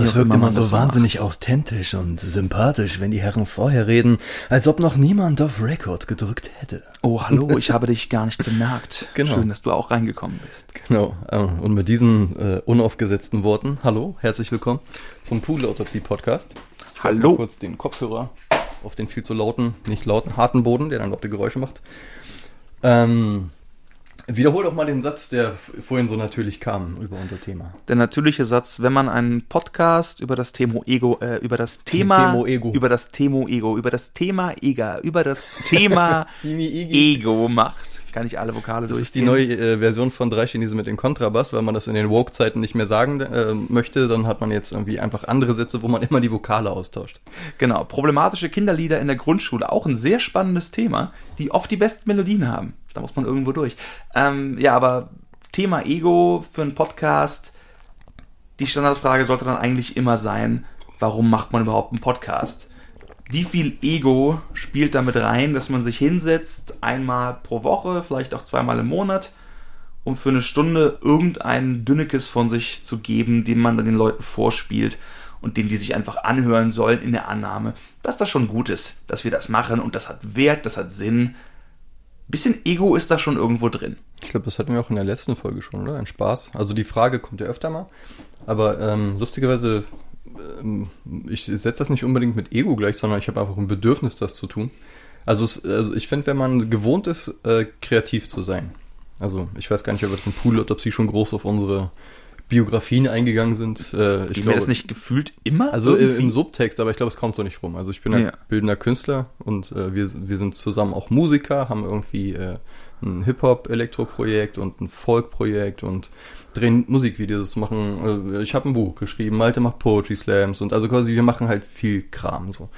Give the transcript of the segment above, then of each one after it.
das wirkt immer so wahnsinnig macht. authentisch und sympathisch, wenn die Herren vorher reden, als ob noch niemand auf Record gedrückt hätte. Oh, hallo, ich habe dich gar nicht bemerkt. Genau. Schön, dass du auch reingekommen bist. Genau. Äh, und mit diesen äh, unaufgesetzten Worten, hallo, herzlich willkommen zum Pudelautopsie-Podcast. Hallo. kurz den Kopfhörer auf den viel zu lauten, nicht lauten, harten Boden, der dann laute Geräusche macht. Ähm, Wiederhol doch mal den Satz, der vorhin so natürlich kam über unser Thema. Der natürliche Satz, wenn man einen Podcast über das Thema Ego, äh, über das Thema, Themo Ego. über das Thema Ego, über das Thema Ega, über das Thema Ego macht, kann ich alle Vokale Das ist die neue äh, Version von drei Chinesen mit dem Kontrabass, weil man das in den Woke-Zeiten nicht mehr sagen äh, möchte, dann hat man jetzt irgendwie einfach andere Sätze, wo man immer die Vokale austauscht. Genau, problematische Kinderlieder in der Grundschule, auch ein sehr spannendes Thema, die oft die besten Melodien haben. Da muss man irgendwo durch. Ähm, ja, aber Thema Ego für einen Podcast, die Standardfrage sollte dann eigentlich immer sein, warum macht man überhaupt einen Podcast? Wie viel Ego spielt damit rein, dass man sich hinsetzt, einmal pro Woche, vielleicht auch zweimal im Monat, um für eine Stunde irgendeinen Dünnekes von sich zu geben, den man dann den Leuten vorspielt und den die sich einfach anhören sollen in der Annahme, dass das schon gut ist, dass wir das machen und das hat Wert, das hat Sinn, bisschen Ego ist da schon irgendwo drin. Ich glaube, das hatten wir auch in der letzten Folge schon, oder? Ein Spaß. Also die Frage kommt ja öfter mal. Aber ähm, lustigerweise, ich setze das nicht unbedingt mit Ego gleich, sondern ich habe einfach ein Bedürfnis, das zu tun. Also, es, also ich finde, wenn man gewohnt ist, äh, kreativ zu sein. Also ich weiß gar nicht, ob jetzt ein Pool oder ob sie schon groß auf unsere Biografien eingegangen sind. Äh, ich glaube, das nicht gefühlt immer? Also irgendwie? im Subtext, aber ich glaube, es kommt so nicht rum. Also ich bin ja. bildender Künstler und äh, wir, wir sind zusammen auch Musiker, haben irgendwie äh, ein Hip-Hop-Elektro-Projekt und ein Folk-Projekt und drehen Musikvideos, machen, äh, ich habe ein Buch geschrieben, Malte macht Poetry Slams und also quasi wir machen halt viel Kram so.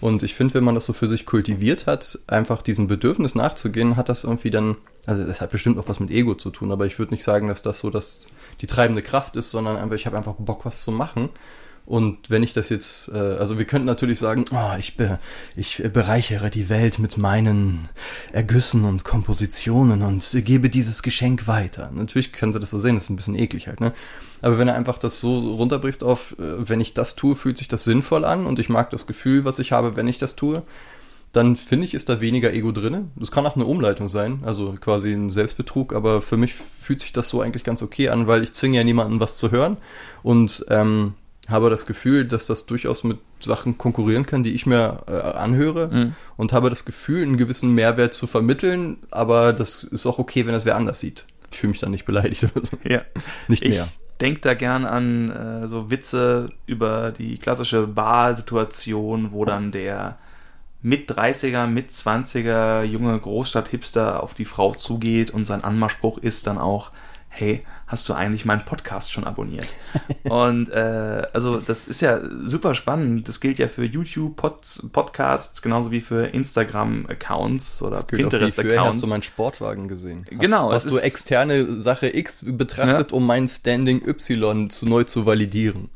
Und ich finde, wenn man das so für sich kultiviert hat, einfach diesem Bedürfnis nachzugehen, hat das irgendwie dann, also das hat bestimmt auch was mit Ego zu tun, aber ich würde nicht sagen, dass das so das die treibende Kraft ist, sondern einfach, ich habe einfach Bock, was zu machen. Und wenn ich das jetzt, äh, also wir könnten natürlich sagen, oh, ich, be, ich bereichere die Welt mit meinen Ergüssen und Kompositionen und gebe dieses Geschenk weiter. Natürlich können sie das so sehen, das ist ein bisschen eklig halt, ne? Aber wenn du einfach das so runterbrichst auf, äh, wenn ich das tue, fühlt sich das sinnvoll an und ich mag das Gefühl, was ich habe, wenn ich das tue, dann finde ich, ist da weniger Ego drin. Das kann auch eine Umleitung sein, also quasi ein Selbstbetrug, aber für mich fühlt sich das so eigentlich ganz okay an, weil ich zwinge ja niemanden was zu hören und ähm, habe das Gefühl, dass das durchaus mit Sachen konkurrieren kann, die ich mir äh, anhöre mhm. und habe das Gefühl, einen gewissen Mehrwert zu vermitteln, aber das ist auch okay, wenn das wer anders sieht. Ich fühle mich dann nicht beleidigt oder so. Ja. Nicht mehr. Ich denke da gern an äh, so Witze über die klassische Bar-Situation, wo dann der mit 30er, mit 20er junge Großstadt-Hipster auf die Frau zugeht und sein Anmachspruch ist dann auch, hey, hast du eigentlich meinen Podcast schon abonniert? und äh, also das ist ja super spannend. Das gilt ja für YouTube -Pod Podcasts genauso wie für Instagram Accounts oder Pinterest Accounts. Hast du meinen Sportwagen gesehen? Hast, genau. Hast du externe Sache X betrachtet, ja. um mein Standing Y zu neu zu validieren?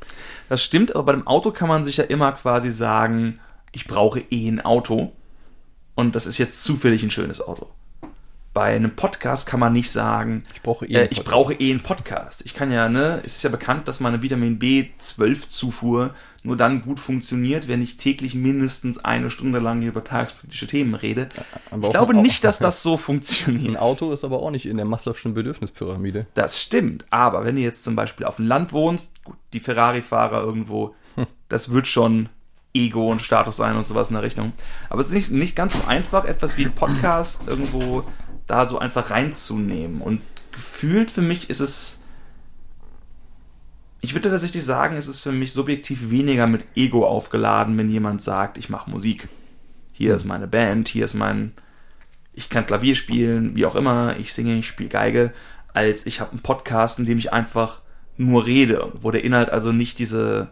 Das stimmt, aber bei dem Auto kann man sich ja immer quasi sagen, ich brauche eh ein Auto und das ist jetzt zufällig ein schönes Auto. Bei einem Podcast kann man nicht sagen, ich brauche eh, äh, ich brauche eh einen Podcast. Ich kann ja, ne, es ist ja bekannt, dass meine Vitamin B12-Zufuhr nur dann gut funktioniert, wenn ich täglich mindestens eine Stunde lang über tagespolitische Themen rede. Aber ich glaube nicht, dass das so funktioniert. Ein Auto ist aber auch nicht in der Maslow'schen Bedürfnispyramide. Das stimmt, aber wenn du jetzt zum Beispiel auf dem Land wohnst, gut, die Ferrari-Fahrer irgendwo, hm. das wird schon Ego und Status sein und sowas in der Richtung. Aber es ist nicht, nicht ganz so einfach, etwas wie ein Podcast irgendwo da so einfach reinzunehmen. Und gefühlt für mich ist es. Ich würde tatsächlich sagen, es ist für mich subjektiv weniger mit Ego aufgeladen, wenn jemand sagt, ich mache Musik. Hier ist meine Band, hier ist mein. Ich kann Klavier spielen, wie auch immer, ich singe, ich spiele Geige, als ich habe einen Podcast, in dem ich einfach nur rede, wo der Inhalt also nicht diese.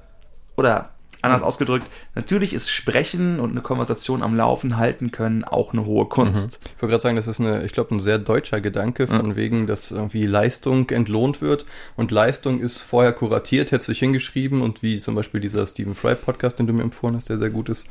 Oder Anders ausgedrückt, natürlich ist Sprechen und eine Konversation am Laufen halten können auch eine hohe Kunst. Mhm. Ich wollte gerade sagen, das ist eine, ich glaube, ein sehr deutscher Gedanke, von mhm. wegen, dass irgendwie Leistung entlohnt wird und Leistung ist vorher kuratiert, hätte sich hingeschrieben und wie zum Beispiel dieser Stephen Fry Podcast, den du mir empfohlen hast, der sehr gut ist,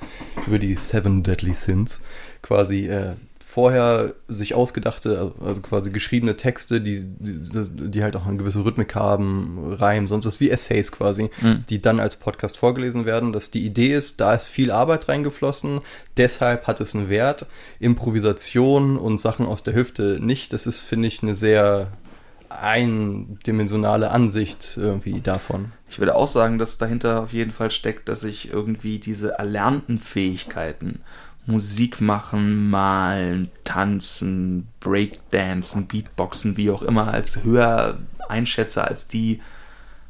über die Seven Deadly Sins, quasi äh, vorher sich ausgedachte, also quasi geschriebene Texte, die, die, die halt auch eine gewisse Rhythmik haben, Reim, sonst was wie Essays quasi, mhm. die dann als Podcast vorgelesen werden, dass die Idee ist, da ist viel Arbeit reingeflossen, deshalb hat es einen Wert. Improvisation und Sachen aus der Hüfte nicht. Das ist, finde ich, eine sehr eindimensionale Ansicht irgendwie davon. Ich würde auch sagen, dass dahinter auf jeden Fall steckt, dass ich irgendwie diese erlernten Fähigkeiten, Musik machen, malen, tanzen, Breakdancen, Beatboxen, wie auch immer, als höher einschätze als die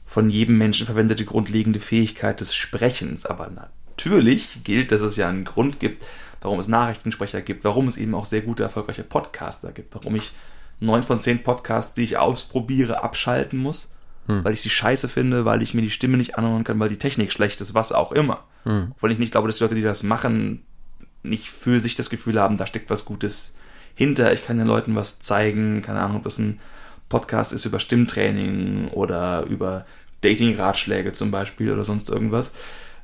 von jedem Menschen verwendete grundlegende Fähigkeit des Sprechens. Aber natürlich gilt, dass es ja einen Grund gibt, warum es Nachrichtensprecher gibt, warum es eben auch sehr gute, erfolgreiche Podcaster gibt, warum ich neun von zehn Podcasts, die ich ausprobiere, abschalten muss, hm. weil ich sie scheiße finde, weil ich mir die Stimme nicht anhören kann, weil die Technik schlecht ist, was auch immer. Hm. Weil ich nicht glaube, dass die Leute, die das machen, nicht für sich das Gefühl haben, da steckt was Gutes hinter. Ich kann den Leuten was zeigen, keine Ahnung, ob das ein Podcast ist über Stimmtraining oder über Dating-Ratschläge zum Beispiel oder sonst irgendwas.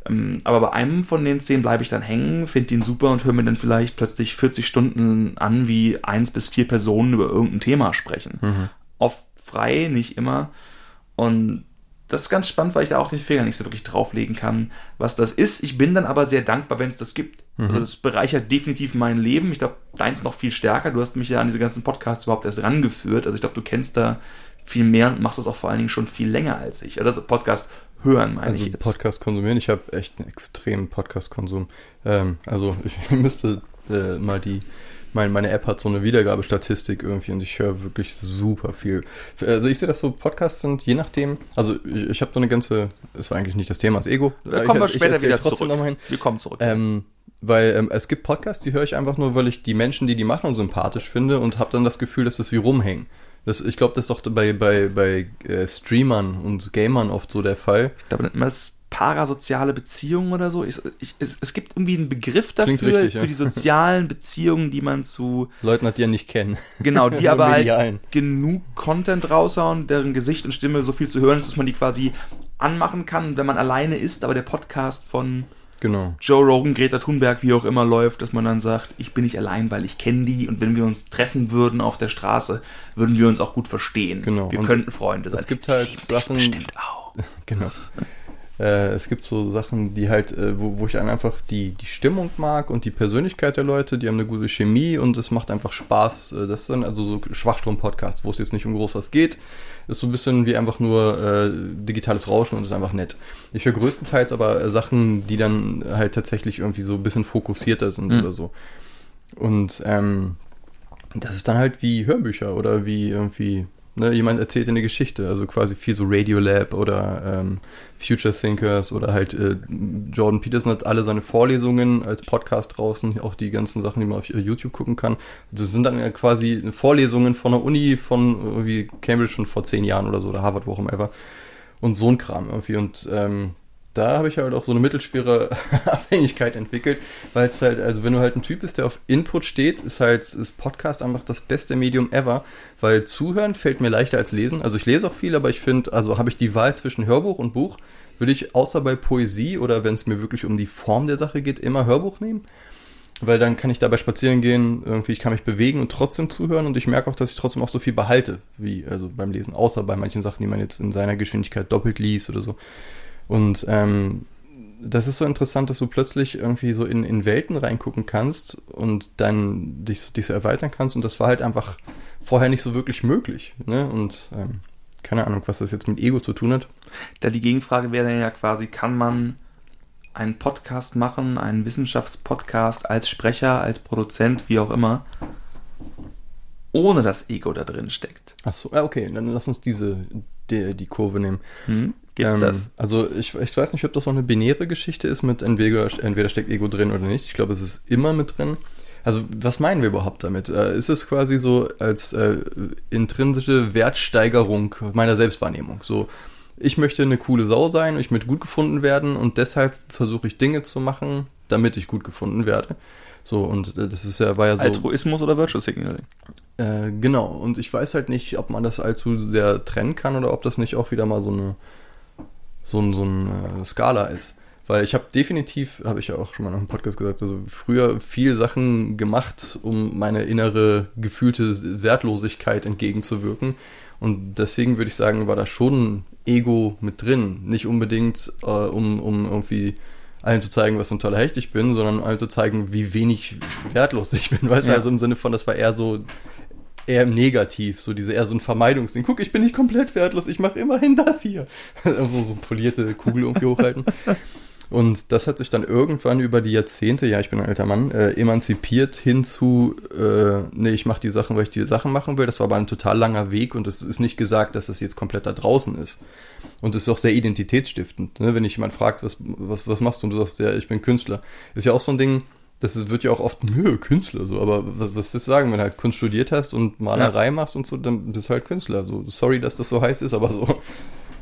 Ähm, aber bei einem von den zehn bleibe ich dann hängen, finde ihn super und höre mir dann vielleicht plötzlich 40 Stunden an, wie eins bis vier Personen über irgendein Thema sprechen. Mhm. Oft frei, nicht immer. Und das ist ganz spannend, weil ich da auch den Finger nicht so wirklich drauflegen kann, was das ist. Ich bin dann aber sehr dankbar, wenn es das gibt. Mhm. Also das bereichert definitiv mein Leben. Ich glaube, deins noch viel stärker. Du hast mich ja an diese ganzen Podcasts überhaupt erst rangeführt. Also ich glaube, du kennst da viel mehr und machst das auch vor allen Dingen schon viel länger als ich. Also Podcast hören, meine also ich jetzt. Podcast konsumieren. Ich habe echt einen extremen Podcast-Konsum. Ähm, also ich müsste äh, mal die mein, meine App hat so eine Wiedergabestatistik irgendwie und ich höre wirklich super viel. Also ich sehe das so, Podcasts sind je nachdem, also ich, ich habe so eine ganze, das war eigentlich nicht das Thema, das Ego. Da kommen wir später wieder zurück. Wir kommen zurück. Ähm, weil ähm, es gibt Podcasts, die höre ich einfach nur, weil ich die Menschen, die die machen, sympathisch finde und habe dann das Gefühl, dass das wie rumhängen. Das, ich glaube, das ist doch bei, bei, bei äh, Streamern und Gamern oft so der Fall. Ich glaube, das parasoziale Beziehungen oder so. Ich, ich, es, es, gibt irgendwie einen Begriff dafür, richtig, für ja. die sozialen Beziehungen, die man zu Leuten hat, die ja nicht kennen. Genau, die aber halt genug Content raushauen, deren Gesicht und Stimme so viel zu hören ist, dass man die quasi anmachen kann, wenn man alleine ist, aber der Podcast von genau. Joe Rogan, Greta Thunberg, wie auch immer läuft, dass man dann sagt, ich bin nicht allein, weil ich kenne die und wenn wir uns treffen würden auf der Straße, würden wir uns auch gut verstehen. Genau. Wir und könnten Freunde sein. Es gibt halt Sachen. Bestimmt auch. genau. Äh, es gibt so Sachen, die halt, äh, wo, wo ich einfach die, die Stimmung mag und die Persönlichkeit der Leute, die haben eine gute Chemie und es macht einfach Spaß. Äh, das sind also so Schwachstrom-Podcasts, wo es jetzt nicht um groß was geht. Ist so ein bisschen wie einfach nur äh, digitales Rauschen und ist einfach nett. Ich höre größtenteils aber äh, Sachen, die dann halt tatsächlich irgendwie so ein bisschen fokussierter sind mhm. oder so. Und ähm, das ist dann halt wie Hörbücher oder wie irgendwie Ne, jemand erzählt eine Geschichte, also quasi viel so Radiolab oder ähm, Future Thinkers oder halt äh, Jordan Peterson hat alle seine Vorlesungen als Podcast draußen, auch die ganzen Sachen, die man auf YouTube gucken kann. Das sind dann ja quasi Vorlesungen von der Uni von irgendwie Cambridge von vor zehn Jahren oder so oder Harvard, wo auch immer. Und so ein Kram irgendwie. Und ähm, da habe ich halt auch so eine mittelschwere Abhängigkeit entwickelt, weil es halt, also wenn du halt ein Typ bist, der auf Input steht, ist halt das Podcast einfach das beste Medium ever, weil zuhören fällt mir leichter als lesen. Also ich lese auch viel, aber ich finde, also habe ich die Wahl zwischen Hörbuch und Buch, würde ich außer bei Poesie oder wenn es mir wirklich um die Form der Sache geht, immer Hörbuch nehmen. Weil dann kann ich dabei spazieren gehen, irgendwie, ich kann mich bewegen und trotzdem zuhören und ich merke auch, dass ich trotzdem auch so viel behalte, wie also beim Lesen, außer bei manchen Sachen, die man jetzt in seiner Geschwindigkeit doppelt liest oder so. Und ähm, das ist so interessant, dass du plötzlich irgendwie so in, in Welten reingucken kannst und dann dich, dich so erweitern kannst. Und das war halt einfach vorher nicht so wirklich möglich. Ne? Und ähm, keine Ahnung, was das jetzt mit Ego zu tun hat. Da die Gegenfrage wäre ja quasi, kann man einen Podcast machen, einen Wissenschaftspodcast als Sprecher, als Produzent, wie auch immer, ohne dass Ego da drin steckt? Ach so, okay, dann lass uns diese, die, die Kurve nehmen. Hm? Gibt's ähm, das? Also ich, ich weiß nicht, ob das so eine binäre Geschichte ist mit entweder, entweder steckt Ego drin oder nicht. Ich glaube, es ist immer mit drin. Also was meinen wir überhaupt damit? Äh, ist es quasi so als äh, intrinsische Wertsteigerung meiner Selbstwahrnehmung? So, ich möchte eine coole Sau sein, ich möchte gut gefunden werden und deshalb versuche ich Dinge zu machen, damit ich gut gefunden werde. So, und äh, das ist ja, war ja so. Altruismus oder Virtual Signaling? Äh, genau, und ich weiß halt nicht, ob man das allzu sehr trennen kann oder ob das nicht auch wieder mal so eine so, ein, so eine äh, Skala ist. Weil ich habe definitiv, habe ich ja auch schon mal noch im Podcast gesagt, also früher viel Sachen gemacht, um meine innere gefühlte Wertlosigkeit entgegenzuwirken. Und deswegen würde ich sagen, war da schon Ego mit drin. Nicht unbedingt, äh, um, um irgendwie allen zu zeigen, was für ein toller Hecht ich bin, sondern allen zu zeigen, wie wenig wertlos ich bin. Weißt du, ja. also im Sinne von, das war eher so, eher negativ, so diese eher so ein Vermeidungsding. Guck, ich bin nicht komplett wertlos, ich mache immerhin das hier. so, so polierte Kugel irgendwie hochhalten. Und das hat sich dann irgendwann über die Jahrzehnte, ja, ich bin ein alter Mann, äh, emanzipiert hin zu, äh, nee, ich mache die Sachen, weil ich die Sachen machen will. Das war aber ein total langer Weg und es ist nicht gesagt, dass es jetzt komplett da draußen ist. Und es ist auch sehr identitätsstiftend. Ne? Wenn dich jemand fragt, was, was, was machst du und du sagst, ja, ich bin Künstler. Ist ja auch so ein Ding, das wird ja auch oft, nö, Künstler, so, aber was, was willst du sagen, wenn du halt Kunst studiert hast und Malerei ja. machst und so, dann bist du halt Künstler. So, sorry, dass das so heiß ist, aber so.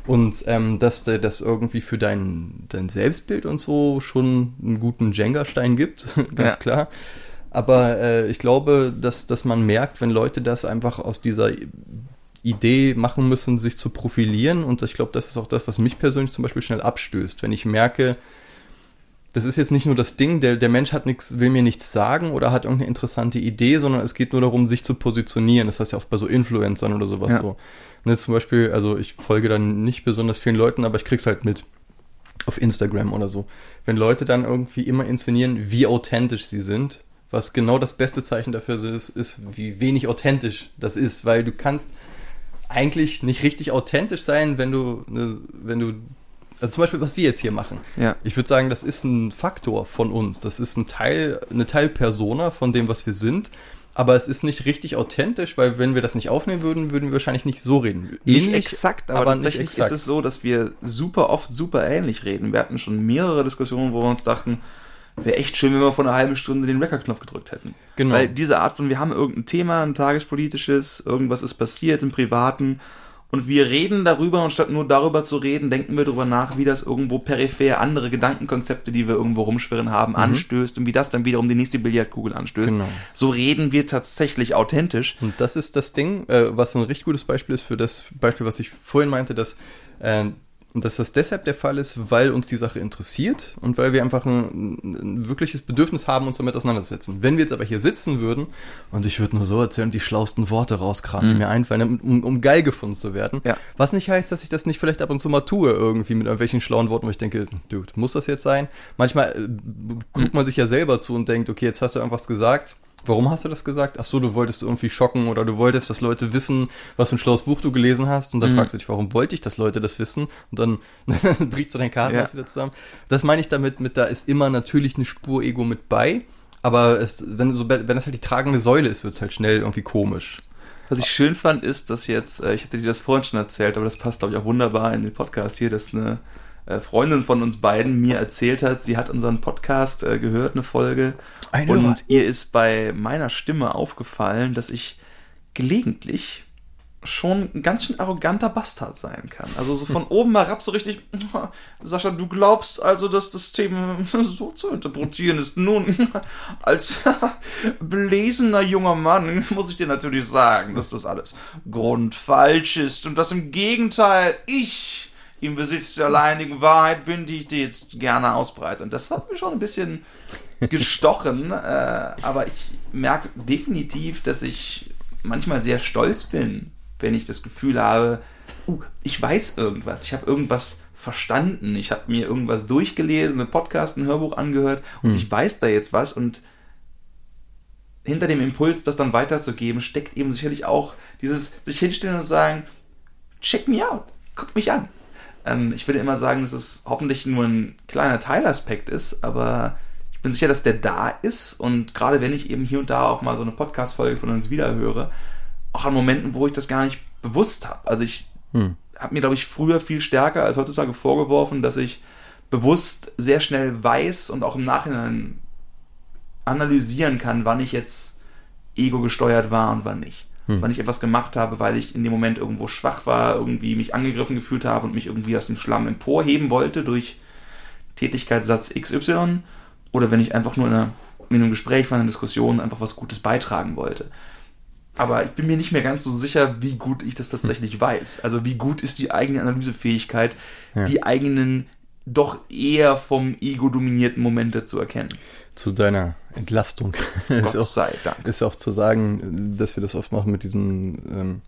Und ähm, dass der das irgendwie für dein, dein Selbstbild und so schon einen guten Jenga-Stein gibt, ganz ja. klar. Aber äh, ich glaube, dass, dass man merkt, wenn Leute das einfach aus dieser Idee machen müssen, sich zu profilieren. Und ich glaube, das ist auch das, was mich persönlich zum Beispiel schnell abstößt. Wenn ich merke, das ist jetzt nicht nur das Ding, der, der Mensch hat nichts, will mir nichts sagen oder hat irgendeine interessante Idee, sondern es geht nur darum, sich zu positionieren. Das heißt ja oft bei so Influencern oder sowas ja. so. Ne, zum Beispiel, also ich folge dann nicht besonders vielen Leuten, aber ich krieg's halt mit auf Instagram oder so. Wenn Leute dann irgendwie immer inszenieren, wie authentisch sie sind, was genau das beste Zeichen dafür ist, ist, wie wenig authentisch das ist, weil du kannst eigentlich nicht richtig authentisch sein, wenn du, ne, wenn du also zum Beispiel, was wir jetzt hier machen. Ja. Ich würde sagen, das ist ein Faktor von uns. Das ist ein Teil, eine Teilpersona von dem, was wir sind aber es ist nicht richtig authentisch, weil wenn wir das nicht aufnehmen würden, würden wir wahrscheinlich nicht so reden. Ähnlich, nicht exakt, aber, aber tatsächlich exakt. ist es so, dass wir super oft super ähnlich reden. Wir hatten schon mehrere Diskussionen, wo wir uns dachten, wäre echt schön, wenn wir vor einer halben Stunde den Record-Knopf gedrückt hätten. Genau. Weil diese Art von, wir haben irgendein Thema, ein tagespolitisches, irgendwas ist passiert im Privaten und wir reden darüber und statt nur darüber zu reden, denken wir darüber nach, wie das irgendwo peripher andere Gedankenkonzepte, die wir irgendwo rumschwirren haben, mhm. anstößt und wie das dann wiederum die nächste Billardkugel anstößt. Genau. So reden wir tatsächlich authentisch. Und das ist das Ding, äh, was ein richtig gutes Beispiel ist für das Beispiel, was ich vorhin meinte, dass äh, und dass das deshalb der Fall ist, weil uns die Sache interessiert und weil wir einfach ein, ein, wirkliches Bedürfnis haben, uns damit auseinanderzusetzen. Wenn wir jetzt aber hier sitzen würden und ich würde nur so erzählen, die schlausten Worte rauskramen, mhm. die mir einfallen, um, um geil gefunden zu werden. Ja. Was nicht heißt, dass ich das nicht vielleicht ab und zu mal tue, irgendwie mit irgendwelchen schlauen Worten, wo ich denke, dude, muss das jetzt sein? Manchmal äh, guckt man sich ja selber zu und denkt, okay, jetzt hast du irgendwas gesagt Warum hast du das gesagt? Ach so, du wolltest irgendwie schocken oder du wolltest, dass Leute wissen, was für ein schlaues Buch du gelesen hast. Und dann mhm. fragst du dich, warum wollte ich, dass Leute das wissen? Und dann brichst du dein Karten ja. wieder zusammen. Das meine ich damit, mit da ist immer natürlich eine Spur Ego mit bei. Aber es, wenn, so, wenn das halt die tragende Säule ist, wird es halt schnell irgendwie komisch. Was ich schön fand, ist, dass jetzt, äh, ich hatte dir das vorhin schon erzählt, aber das passt, glaube ich, auch wunderbar in den Podcast hier, dass eine äh, Freundin von uns beiden mir erzählt hat, sie hat unseren Podcast äh, gehört, eine Folge. Ein und Hörer. ihr ist bei meiner Stimme aufgefallen, dass ich gelegentlich schon ein ganz schön arroganter Bastard sein kann. Also so von oben herab so richtig, Sascha, du glaubst also, dass das Thema so zu interpretieren ist. Nun, als belesener junger Mann muss ich dir natürlich sagen, dass das alles grundfalsch ist und dass im Gegenteil ich im Besitz der alleinigen Wahrheit bin, die ich dir jetzt gerne ausbreite. Und das hat mir schon ein bisschen gestochen, äh, aber ich merke definitiv, dass ich manchmal sehr stolz bin, wenn ich das Gefühl habe, uh, ich weiß irgendwas, ich habe irgendwas verstanden, ich habe mir irgendwas durchgelesen, einen Podcast, ein Hörbuch angehört und hm. ich weiß da jetzt was und hinter dem Impuls, das dann weiterzugeben, steckt eben sicherlich auch dieses sich hinstellen und sagen, check me out, guck mich an. Ähm, ich würde immer sagen, dass es hoffentlich nur ein kleiner Teilaspekt ist, aber ich bin sicher, dass der da ist und gerade wenn ich eben hier und da auch mal so eine Podcast-Folge von uns wiederhöre, auch an Momenten, wo ich das gar nicht bewusst habe. Also ich hm. habe mir, glaube ich, früher viel stärker als heutzutage vorgeworfen, dass ich bewusst sehr schnell weiß und auch im Nachhinein analysieren kann, wann ich jetzt ego gesteuert war und wann nicht hm. wann ich etwas gemacht habe, weil ich in dem Moment irgendwo schwach war, irgendwie mich angegriffen gefühlt habe und mich irgendwie aus dem Schlamm emporheben wollte durch Tätigkeitssatz XY oder wenn ich einfach nur in, einer, in einem Gespräch, in einer Diskussion einfach was Gutes beitragen wollte. Aber ich bin mir nicht mehr ganz so sicher, wie gut ich das tatsächlich hm. weiß. Also wie gut ist die eigene Analysefähigkeit, ja. die eigenen doch eher vom ego-dominierten Momente zu erkennen. Zu deiner Entlastung. Gott ist auch, sei Dank. Ist auch zu sagen, dass wir das oft machen mit diesen, ähm,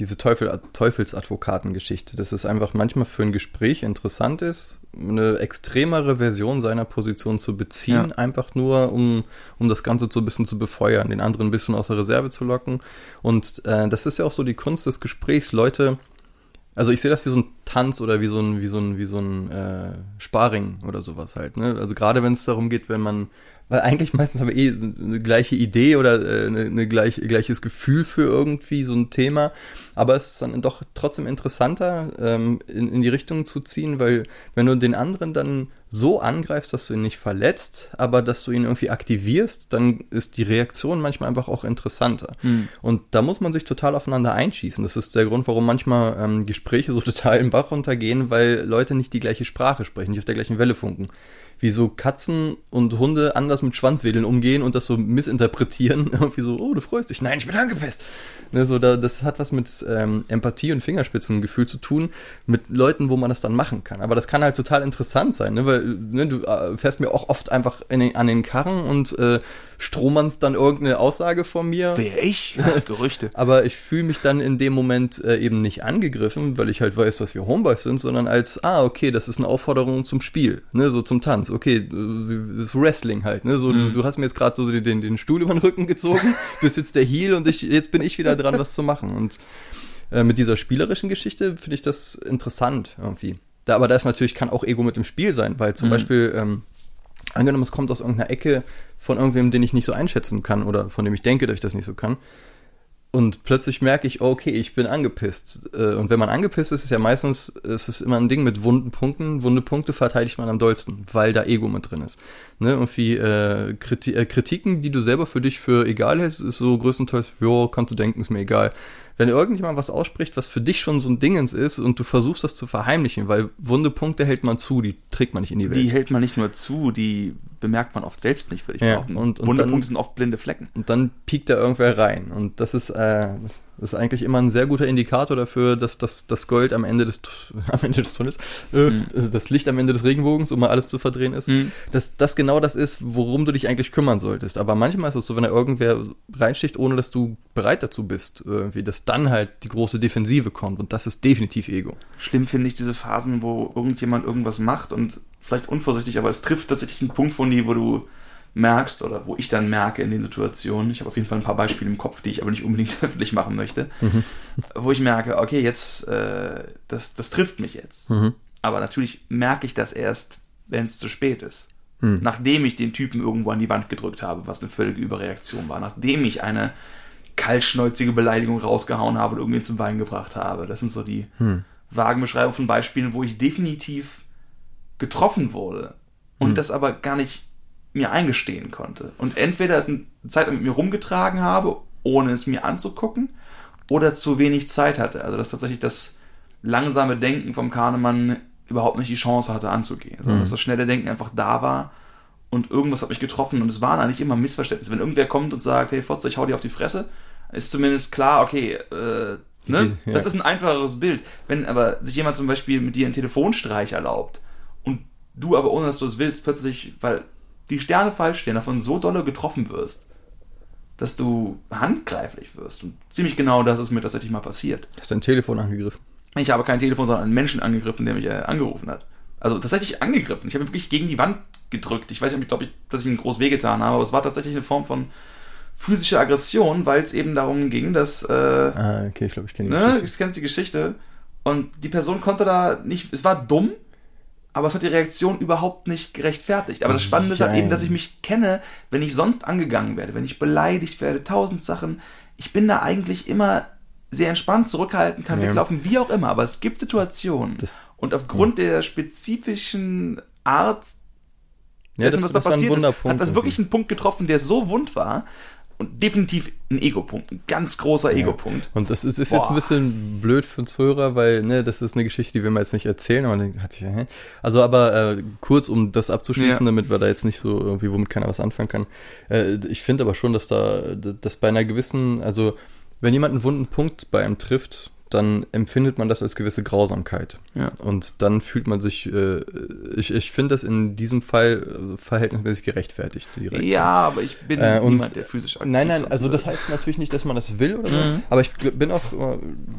diese Teufel, Teufelsadvokaten-Geschichte. Dass es einfach manchmal für ein Gespräch interessant ist, eine extremere Version seiner Position zu beziehen, ja. einfach nur, um, um das Ganze so ein bisschen zu befeuern, den anderen ein bisschen aus der Reserve zu locken. Und äh, das ist ja auch so die Kunst des Gesprächs, Leute also ich sehe das wie so ein Tanz oder wie so ein, wie so ein, wie so ein äh, Sparring oder sowas halt. Ne? Also gerade wenn es darum geht, wenn man weil eigentlich meistens haben wir eh eine gleiche Idee oder äh, eine, eine gleich, gleiches Gefühl für irgendwie so ein Thema. Aber es ist dann doch trotzdem interessanter, ähm, in, in die Richtung zu ziehen, weil wenn du den anderen dann so angreifst, dass du ihn nicht verletzt, aber dass du ihn irgendwie aktivierst, dann ist die Reaktion manchmal einfach auch interessanter. Mhm. Und da muss man sich total aufeinander einschießen. Das ist der Grund, warum manchmal ähm, Gespräche so total im Bach runtergehen, weil Leute nicht die gleiche Sprache sprechen, nicht auf der gleichen Welle funken wie so Katzen und Hunde anders mit Schwanzwedeln umgehen und das so missinterpretieren. Irgendwie so, oh, du freust dich. Nein, ich bin angepisst. Ne, so, da, das hat was mit ähm, Empathie und Fingerspitzengefühl zu tun, mit Leuten, wo man das dann machen kann. Aber das kann halt total interessant sein, ne, weil ne, du äh, fährst mir auch oft einfach den, an den Karren und äh, strohmanst dann irgendeine Aussage von mir. Wer ich? Gerüchte. Aber ich fühle mich dann in dem Moment äh, eben nicht angegriffen, weil ich halt weiß, dass wir Homeboys sind, sondern als, ah, okay, das ist eine Aufforderung zum Spiel, ne, so zum Tanz. Okay, äh, das Wrestling halt, ne, so, mhm. du, du hast mir jetzt gerade so den, den Stuhl über den Rücken gezogen, bist jetzt der Heel und ich, jetzt bin ich wieder dran, was zu machen. Und äh, mit dieser spielerischen Geschichte finde ich das interessant irgendwie. Da, aber da ist natürlich, kann auch Ego mit dem Spiel sein, weil zum mhm. Beispiel, ähm, angenommen, es kommt aus irgendeiner Ecke von irgendwem, den ich nicht so einschätzen kann oder von dem ich denke, dass ich das nicht so kann. Und plötzlich merke ich, okay, ich bin angepisst. Äh, und wenn man angepisst ist, ist ja meistens, ist es immer ein Ding mit wunden Punkten. Wunde Punkte verteidigt man am dollsten, weil da Ego mit drin ist. Ne? Irgendwie äh, Kriti äh, Kritiken, die du selber für dich für egal hältst, ist so größtenteils, jo, kannst du denken, ist mir egal wenn irgendjemand was ausspricht, was für dich schon so ein Dingens ist und du versuchst das zu verheimlichen, weil wunde Punkte hält man zu, die trägt man nicht in die Welt. Die hält man nicht nur zu, die bemerkt man oft selbst nicht, würde ich ja, behaupten. Und, und Wunde Punkte sind oft blinde Flecken. Und dann piekt da irgendwer rein. Und das ist, äh, das ist eigentlich immer ein sehr guter Indikator dafür, dass das, das Gold am Ende des, am Ende des Tunnels, äh, mhm. das Licht am Ende des Regenbogens, um mal alles zu verdrehen ist, mhm. dass das genau das ist, worum du dich eigentlich kümmern solltest. Aber manchmal ist es so, wenn da irgendwer reinsticht, ohne dass du bereit dazu bist, irgendwie, dass dann halt die große Defensive kommt und das ist definitiv Ego. Schlimm finde ich diese Phasen, wo irgendjemand irgendwas macht und vielleicht unvorsichtig, aber es trifft tatsächlich einen Punkt von dir, wo du merkst oder wo ich dann merke in den Situationen, ich habe auf jeden Fall ein paar Beispiele im Kopf, die ich aber nicht unbedingt öffentlich machen möchte, mhm. wo ich merke, okay, jetzt, äh, das, das trifft mich jetzt. Mhm. Aber natürlich merke ich das erst, wenn es zu spät ist. Mhm. Nachdem ich den Typen irgendwo an die Wand gedrückt habe, was eine völlige Überreaktion war, nachdem ich eine kaltschnäuzige Beleidigung rausgehauen habe und irgendwie zum Wein gebracht habe. Das sind so die vagen Beschreibungen von Beispielen, wo ich definitiv getroffen wurde und hm. das aber gar nicht mir eingestehen konnte. Und entweder es eine Zeit mit mir rumgetragen habe, ohne es mir anzugucken, oder zu wenig Zeit hatte. Also dass tatsächlich das langsame Denken vom Kahnemann überhaupt nicht die Chance hatte anzugehen, sondern hm. dass das schnelle Denken einfach da war und irgendwas hat mich getroffen und es waren eigentlich immer Missverständnisse. Wenn irgendwer kommt und sagt, hey Fotze, ich hau dir auf die Fresse, ist zumindest klar, okay, äh, ne? Ja. Das ist ein einfacheres Bild. Wenn aber sich jemand zum Beispiel mit dir einen Telefonstreich erlaubt du aber ohne dass du es willst, plötzlich, weil die Sterne falsch stehen, davon so dolle getroffen wirst, dass du handgreiflich wirst. Und ziemlich genau das ist mir tatsächlich mal passiert. Hast du ein Telefon angegriffen? Ich habe kein Telefon, sondern einen Menschen angegriffen, der mich äh, angerufen hat. Also tatsächlich angegriffen. Ich habe mich wirklich gegen die Wand gedrückt. Ich weiß nicht, ob ich, dass ich ihm groß wehgetan habe, aber es war tatsächlich eine Form von physische Aggression, weil es eben darum ging, dass. Äh, ah, okay, ich glaube, ich kenne die ne, Geschichte. Ich kenne die Geschichte. Und die Person konnte da nicht. Es war dumm, aber es hat die Reaktion überhaupt nicht gerechtfertigt. Aber das Spannende ist halt eben, dass ich mich kenne, wenn ich sonst angegangen werde, wenn ich beleidigt werde, tausend Sachen. Ich bin da eigentlich immer sehr entspannt zurückhalten kann, ja. weglaufen, wie auch immer. Aber es gibt Situationen. Das, und aufgrund ja. der spezifischen Art ja, dessen, das, was da passiert ist, hat das wirklich einen Punkt getroffen, der so wund war, und definitiv ein Ego-Punkt, ein ganz großer ja. Ego-Punkt. Und das ist, ist jetzt ein bisschen blöd für uns Hörer, weil ne, das ist eine Geschichte, die wir mal jetzt nicht erzählen. Aber hat sich, also aber äh, kurz, um das abzuschließen, ja. damit wir da jetzt nicht so irgendwie, womit keiner was anfangen kann. Äh, ich finde aber schon, dass da, dass bei einer gewissen, also wenn jemand einen wunden Punkt bei einem trifft, dann empfindet man das als gewisse Grausamkeit. Ja. Und dann fühlt man sich, äh, ich, ich finde das in diesem Fall äh, verhältnismäßig gerechtfertigt. Direkt. Ja, aber ich bin äh, niemand, der physisch aktiv Nein, nein, also das heißt natürlich nicht, dass man das will oder so, mhm. aber ich bin auch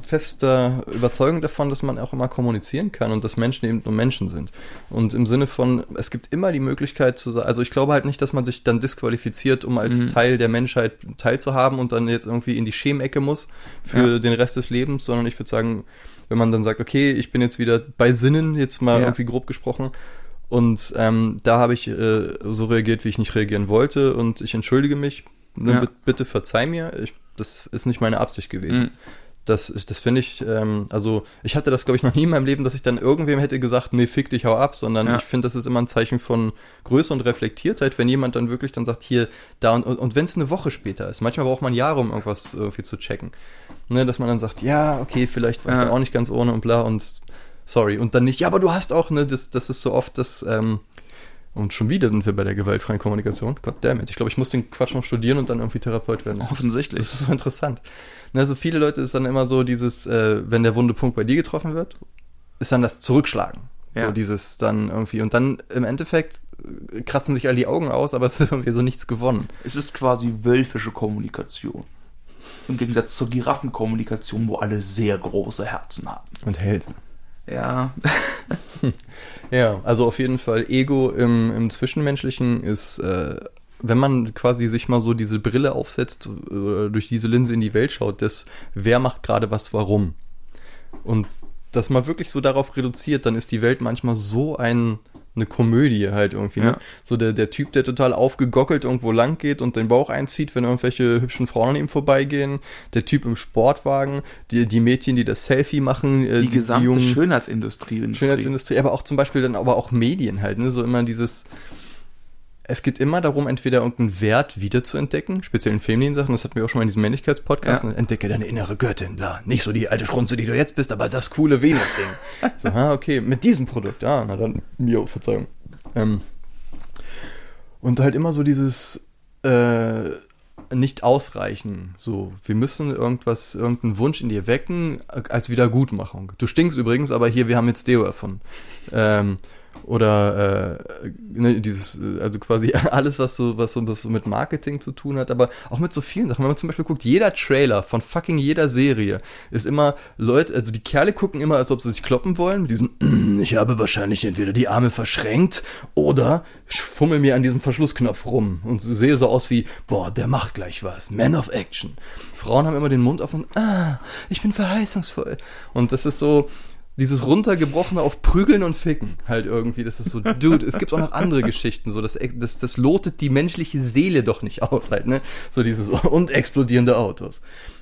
fester Überzeugung davon, dass man auch immer kommunizieren kann und dass Menschen eben nur Menschen sind. Und im Sinne von, es gibt immer die Möglichkeit zu sagen, also ich glaube halt nicht, dass man sich dann disqualifiziert, um als mhm. Teil der Menschheit teilzuhaben und dann jetzt irgendwie in die Schemecke muss für ja. den Rest des Lebens, sondern ich würde sagen, wenn man dann sagt, okay, ich bin jetzt wieder bei Sinnen, jetzt mal ja. irgendwie grob gesprochen, und ähm, da habe ich äh, so reagiert, wie ich nicht reagieren wollte und ich entschuldige mich. Ja. Bitte verzeih mir, ich, das ist nicht meine Absicht gewesen. Mhm. Das, das finde ich, ähm, also ich hatte das, glaube ich, noch nie in meinem Leben, dass ich dann irgendwem hätte gesagt, nee, fick dich, hau ab, sondern ja. ich finde, das ist immer ein Zeichen von Größe und Reflektiertheit, wenn jemand dann wirklich dann sagt, hier, da und, und, und wenn es eine Woche später ist. Manchmal braucht man Jahre, um irgendwas irgendwie zu checken. Ne, dass man dann sagt, ja, okay, vielleicht war ja. ich da auch nicht ganz ohne und bla und sorry. Und dann nicht, ja, aber du hast auch, ne, das, das ist so oft das, ähm, und schon wieder sind wir bei der gewaltfreien Kommunikation. Goddammit. Ich glaube, ich muss den Quatsch noch studieren und dann irgendwie Therapeut werden. Das Offensichtlich. Ist, das ist so interessant. Also viele Leute ist dann immer so dieses, äh, wenn der wunde Punkt bei dir getroffen wird, ist dann das Zurückschlagen. Ja. So dieses dann irgendwie. Und dann im Endeffekt äh, kratzen sich all die Augen aus, aber es ist irgendwie so nichts gewonnen. Es ist quasi wölfische Kommunikation. Im Gegensatz zur Giraffenkommunikation, wo alle sehr große Herzen haben. Und Helden. Ja. ja, also auf jeden Fall Ego im, im Zwischenmenschlichen ist, äh, wenn man quasi sich mal so diese Brille aufsetzt, äh, durch diese Linse in die Welt schaut, das, wer macht gerade was warum. Und das mal wirklich so darauf reduziert, dann ist die Welt manchmal so ein eine Komödie halt irgendwie. Ne? Ja. Ne? So der, der Typ, der total aufgegockelt irgendwo lang geht und den Bauch einzieht, wenn irgendwelche hübschen Frauen an ihm vorbeigehen. Der Typ im Sportwagen, die, die Mädchen, die das Selfie machen. Äh, die, die gesamte die Schönheitsindustrie. Schönheitsindustrie, aber auch zum Beispiel dann aber auch Medien halt. Ne? So immer dieses es geht immer darum, entweder irgendeinen Wert wiederzuentdecken, speziell in femininen Sachen, das hatten wir auch schon mal in diesem Männlichkeitspodcast, ja. Entdecke deine innere Göttin, bla. Nicht so die alte Schrunze, die du jetzt bist, aber das coole Venus-Ding. so, ah, okay, mit diesem Produkt, ah, na dann, Mio, Verzeihung. Ähm, und halt immer so dieses, äh, nicht ausreichen. So, wir müssen irgendwas, irgendeinen Wunsch in dir wecken als Wiedergutmachung. Du stinkst übrigens, aber hier, wir haben jetzt Deo erfunden. Ähm, oder äh, ne, dieses, also quasi alles, was so, was so, was so mit Marketing zu tun hat, aber auch mit so vielen Sachen. Wenn man zum Beispiel guckt, jeder Trailer von fucking jeder Serie ist immer Leute, also die Kerle gucken immer, als ob sie sich kloppen wollen, mit diesem, ich habe wahrscheinlich entweder die Arme verschränkt oder ich fummel mir an diesem Verschlussknopf rum und sehe so aus wie, boah, der macht gleich was. Man of Action. Frauen haben immer den Mund offen, ah, ich bin verheißungsvoll. Und das ist so, dieses runtergebrochene auf Prügeln und Ficken halt irgendwie. Das ist so, dude, es gibt auch noch andere Geschichten, so, das, das, das lotet die menschliche Seele doch nicht aus halt, ne? So dieses, und explodierende Autos.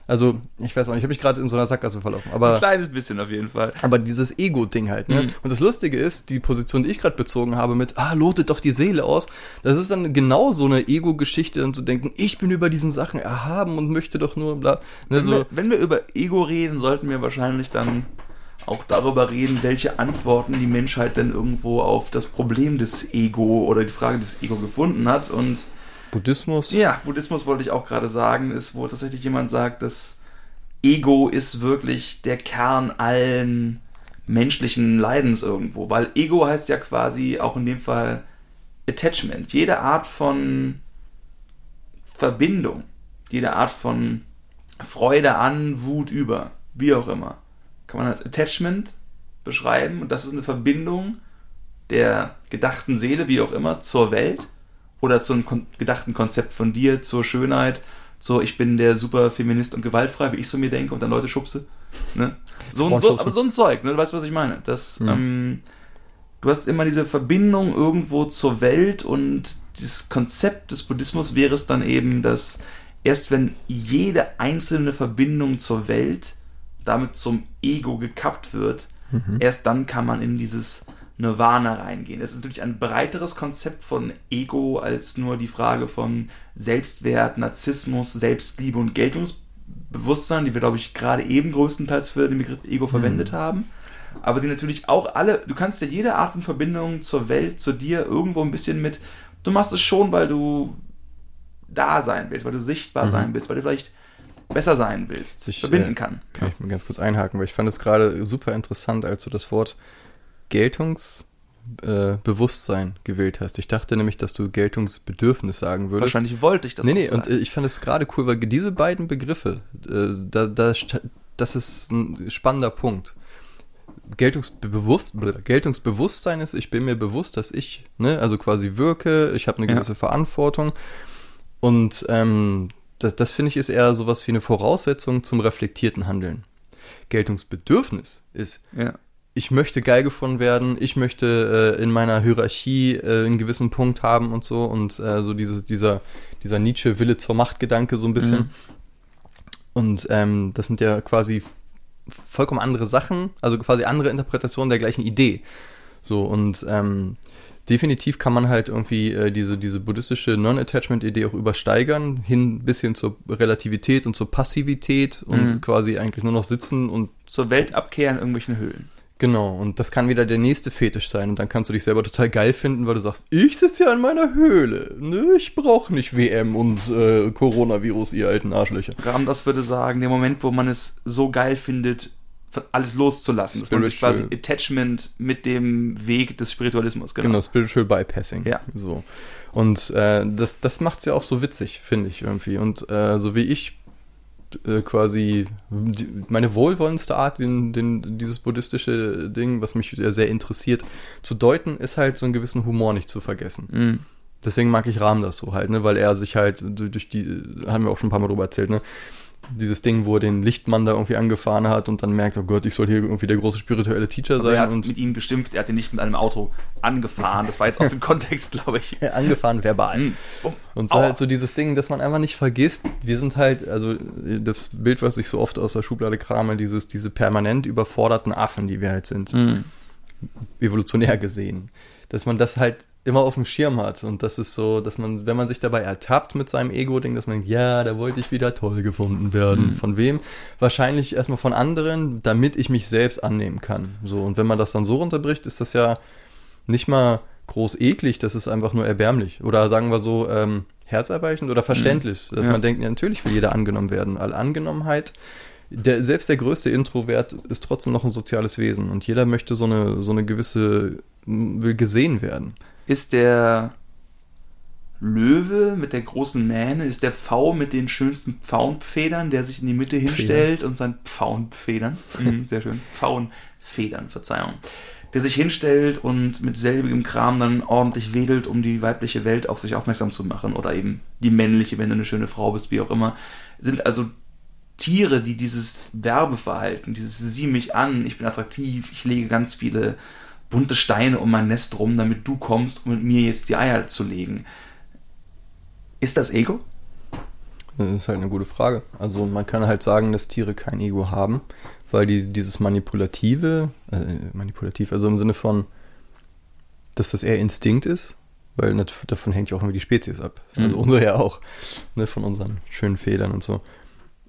Also, ich weiß auch nicht, ich habe mich gerade in so einer Sackgasse verlaufen. Aber, Ein kleines bisschen auf jeden Fall. Aber dieses Ego-Ding halt, ne? Mhm. Und das Lustige ist, die Position, die ich gerade bezogen habe mit, ah, lotet doch die Seele aus, das ist dann genau so eine Ego-Geschichte, dann zu denken, ich bin über diesen Sachen erhaben und möchte doch nur bla. Ne, wenn, so. wir, wenn wir über Ego reden, sollten wir wahrscheinlich dann auch darüber reden, welche Antworten die Menschheit denn irgendwo auf das Problem des Ego oder die Frage des Ego gefunden hat. Und Buddhismus? Ja, Buddhismus wollte ich auch gerade sagen, ist, wo tatsächlich jemand sagt, dass Ego ist wirklich der Kern allen menschlichen Leidens irgendwo, weil Ego heißt ja quasi auch in dem Fall Attachment. Jede Art von Verbindung, jede Art von Freude an, Wut über, wie auch immer kann man als Attachment beschreiben und das ist eine Verbindung der gedachten Seele, wie auch immer, zur Welt oder zum gedachten Konzept von dir, zur Schönheit, so ich bin der super Feminist und gewaltfrei, wie ich so mir denke und dann Leute schubse. Ne? So, ein, so, aber so ein Zeug, ne? du weißt, was ich meine. Das, ja. ähm, du hast immer diese Verbindung irgendwo zur Welt und das Konzept des Buddhismus wäre es dann eben, dass erst wenn jede einzelne Verbindung zur Welt damit zum Ego gekappt wird, mhm. erst dann kann man in dieses Nirvana reingehen. Das ist natürlich ein breiteres Konzept von Ego als nur die Frage von Selbstwert, Narzissmus, Selbstliebe und Geltungsbewusstsein, die wir, glaube ich, gerade eben größtenteils für den Begriff Ego mhm. verwendet haben. Aber die natürlich auch alle, du kannst ja jede Art von Verbindung zur Welt, zu dir irgendwo ein bisschen mit, du machst es schon, weil du da sein willst, weil du sichtbar mhm. sein willst, weil du vielleicht besser sein willst, ich, verbinden kann. Kann ja. ich mal ganz kurz einhaken, weil ich fand es gerade super interessant, als du das Wort Geltungsbewusstsein äh, gewählt hast. Ich dachte nämlich, dass du Geltungsbedürfnis sagen würdest. Wahrscheinlich wollte ich das Nee, nee, sagen. und äh, ich fand es gerade cool, weil diese beiden Begriffe, äh, da, da, das ist ein spannender Punkt. Geltungsbewusst, Geltungsbewusstsein ist, ich bin mir bewusst, dass ich, ne, also quasi wirke, ich habe eine gewisse ja. Verantwortung und ähm, das, das finde ich ist eher sowas wie eine Voraussetzung zum reflektierten Handeln. Geltungsbedürfnis ist, ja. ich möchte geil gefunden werden, ich möchte äh, in meiner Hierarchie äh, einen gewissen Punkt haben und so und äh, so diese, dieser, dieser Nietzsche-Wille zur Macht-Gedanke so ein bisschen. Mhm. Und ähm, das sind ja quasi vollkommen andere Sachen, also quasi andere Interpretationen der gleichen Idee. So, und ähm, definitiv kann man halt irgendwie äh, diese, diese buddhistische Non-Attachment-Idee auch übersteigern, hin bis hin zur Relativität und zur Passivität und mhm. quasi eigentlich nur noch sitzen und zur Welt abkehren in irgendwelchen Höhlen. Genau, und das kann wieder der nächste Fetisch sein. Und dann kannst du dich selber total geil finden, weil du sagst, ich sitze ja in meiner Höhle. Ne? Ich brauche nicht WM und äh, Coronavirus, ihr alten Arschlöcher. Ram, das würde sagen, der Moment, wo man es so geil findet, alles loszulassen. Spiritual. Dass man sich quasi Attachment mit dem Weg des Spiritualismus, genau. Genau, Spiritual Bypassing. Ja. So. Und äh, das, das macht es ja auch so witzig, finde ich irgendwie. Und äh, so wie ich äh, quasi die, meine wohlwollendste Art, den, den, dieses buddhistische Ding, was mich sehr interessiert, zu deuten, ist halt so einen gewissen Humor nicht zu vergessen. Mhm. Deswegen mag ich Rahm das so halt, ne, weil er sich halt durch die, haben wir auch schon ein paar Mal drüber erzählt, ne, dieses Ding, wo er den Lichtmann da irgendwie angefahren hat und dann merkt, oh Gott, ich soll hier irgendwie der große spirituelle Teacher also sein. Er hat und mit ihm gestimmt, er hat ihn nicht mit einem Auto angefahren. Das war jetzt aus dem Kontext, glaube ich. Ja, angefahren verbal. Mhm. Und so Aua. halt so dieses Ding, dass man einfach nicht vergisst, wir sind halt, also das Bild, was ich so oft aus der Schublade krame, dieses, diese permanent überforderten Affen, die wir halt sind. Mhm. Evolutionär gesehen. Dass man das halt immer auf dem Schirm hat. Und das ist so, dass man, wenn man sich dabei ertappt mit seinem Ego-Ding, dass man denkt, ja, da wollte ich wieder toll gefunden werden. Mhm. Von wem? Wahrscheinlich erstmal von anderen, damit ich mich selbst annehmen kann. So, und wenn man das dann so runterbricht, ist das ja nicht mal groß eklig, das ist einfach nur erbärmlich. Oder sagen wir so, ähm, herzerweichend oder verständlich, mhm. dass ja. man denkt, ja, natürlich will jeder angenommen werden. All Angenommenheit der, selbst der größte Introvert ist trotzdem noch ein soziales Wesen und jeder möchte so eine, so eine gewisse, will gesehen werden ist der Löwe mit der großen Mähne, ist der Pfau mit den schönsten Pfauenfedern, der sich in die Mitte hinstellt Federn. und sein Pfauenfedern, mhm, sehr schön, Pfauenfedern, Verzeihung, der sich hinstellt und mit selbigem Kram dann ordentlich wedelt, um die weibliche Welt auf sich aufmerksam zu machen oder eben die männliche, wenn du eine schöne Frau bist, wie auch immer, sind also Tiere, die dieses Werbeverhalten, dieses sieh mich an, ich bin attraktiv, ich lege ganz viele bunte Steine um mein Nest rum, damit du kommst, um mit mir jetzt die Eier zu legen. Ist das Ego? Das ist halt eine gute Frage. Also man kann halt sagen, dass Tiere kein Ego haben, weil die dieses manipulative, äh, manipulativ, also im Sinne von, dass das eher Instinkt ist, weil davon hängt ja auch immer die Spezies ab. Also mhm. unsere ja auch, ne, von unseren schönen Federn und so.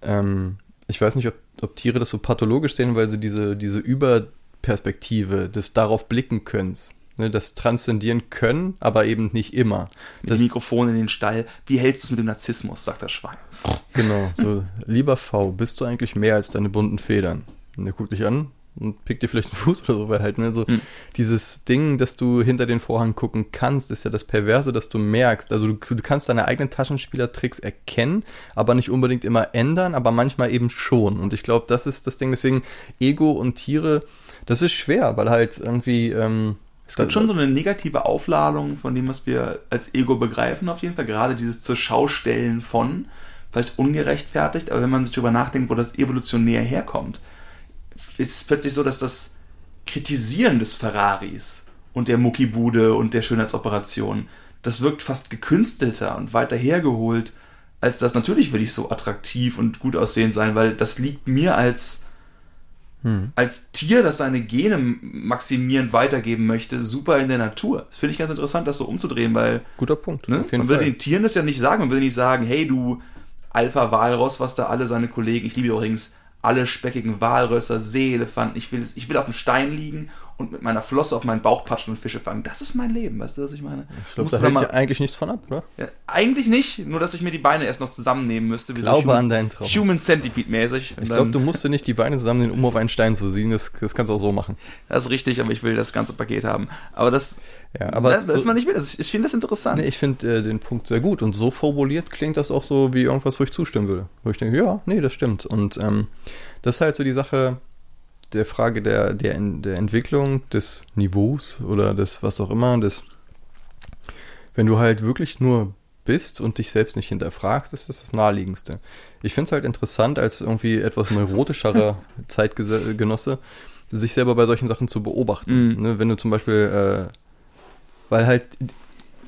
Ähm, ich weiß nicht, ob, ob Tiere das so pathologisch sehen, weil sie diese, diese über Perspektive, des darauf blicken Könnens. Ne, das transzendieren können, aber eben nicht immer. Mit das Mikrofon in den Stall. Wie hältst du es mit dem Narzissmus, sagt das Schwein. Genau, so, lieber V, bist du eigentlich mehr als deine bunten Federn? Und er guckt dich an, und pick dir vielleicht einen Fuß oder so, weil halt, ne, so hm. dieses Ding, dass du hinter den Vorhang gucken kannst, ist ja das Perverse, dass du merkst. Also du, du kannst deine eigenen Taschenspielertricks erkennen, aber nicht unbedingt immer ändern, aber manchmal eben schon. Und ich glaube, das ist das Ding, deswegen Ego und Tiere, das ist schwer, weil halt irgendwie. Ähm, es gibt schon so eine negative Aufladung von dem, was wir als Ego begreifen, auf jeden Fall. Gerade dieses zur Schaustellen von, vielleicht ungerechtfertigt, aber wenn man sich darüber nachdenkt, wo das evolutionär herkommt, ist es plötzlich so, dass das Kritisieren des Ferraris und der Muckibude und der Schönheitsoperation, das wirkt fast gekünstelter und weiter hergeholt, als das natürlich will ich so attraktiv und gut aussehend sein, weil das liegt mir als hm. als Tier, das seine Gene maximierend weitergeben möchte, super in der Natur. Das finde ich ganz interessant, das so umzudrehen, weil. Guter Punkt. Ne? man will den Tieren das ja nicht sagen. Man will nicht sagen, hey, du Alpha-Walross, was da alle seine Kollegen, ich liebe übrigens alle speckigen Walrösser, Seeelefanten, ich will, ich will auf dem Stein liegen und mit meiner Flosse auf meinen Bauch patschen und Fische fangen. Das ist mein Leben, weißt du, was ich meine? Ich glaube, da hält mal, eigentlich nichts von ab, oder? Ja, eigentlich nicht, nur dass ich mir die Beine erst noch zusammennehmen müsste. Wie Glaube so an deinen Traum. Human Centipede-mäßig. Ich glaube, du musst dir nicht die Beine zusammennehmen, um auf einen Stein zu ziehen. Das, das kannst du auch so machen. Das ist richtig, aber ich will das ganze Paket haben. Aber das, ja, aber das, so, man nicht will. Das, ich finde das interessant. Nee, ich finde äh, den Punkt sehr gut. Und so formuliert klingt das auch so wie irgendwas, wo ich zustimmen würde. Wo ich denke, ja, nee, das stimmt. Und ähm, das ist halt so die Sache, der Frage der, der, der Entwicklung des Niveaus oder des was auch immer, des, wenn du halt wirklich nur bist und dich selbst nicht hinterfragst, ist das das Naheliegendste. Ich finde es halt interessant, als irgendwie etwas neurotischerer Zeitgenosse, sich selber bei solchen Sachen zu beobachten. Mhm. Ne, wenn du zum Beispiel, äh, weil halt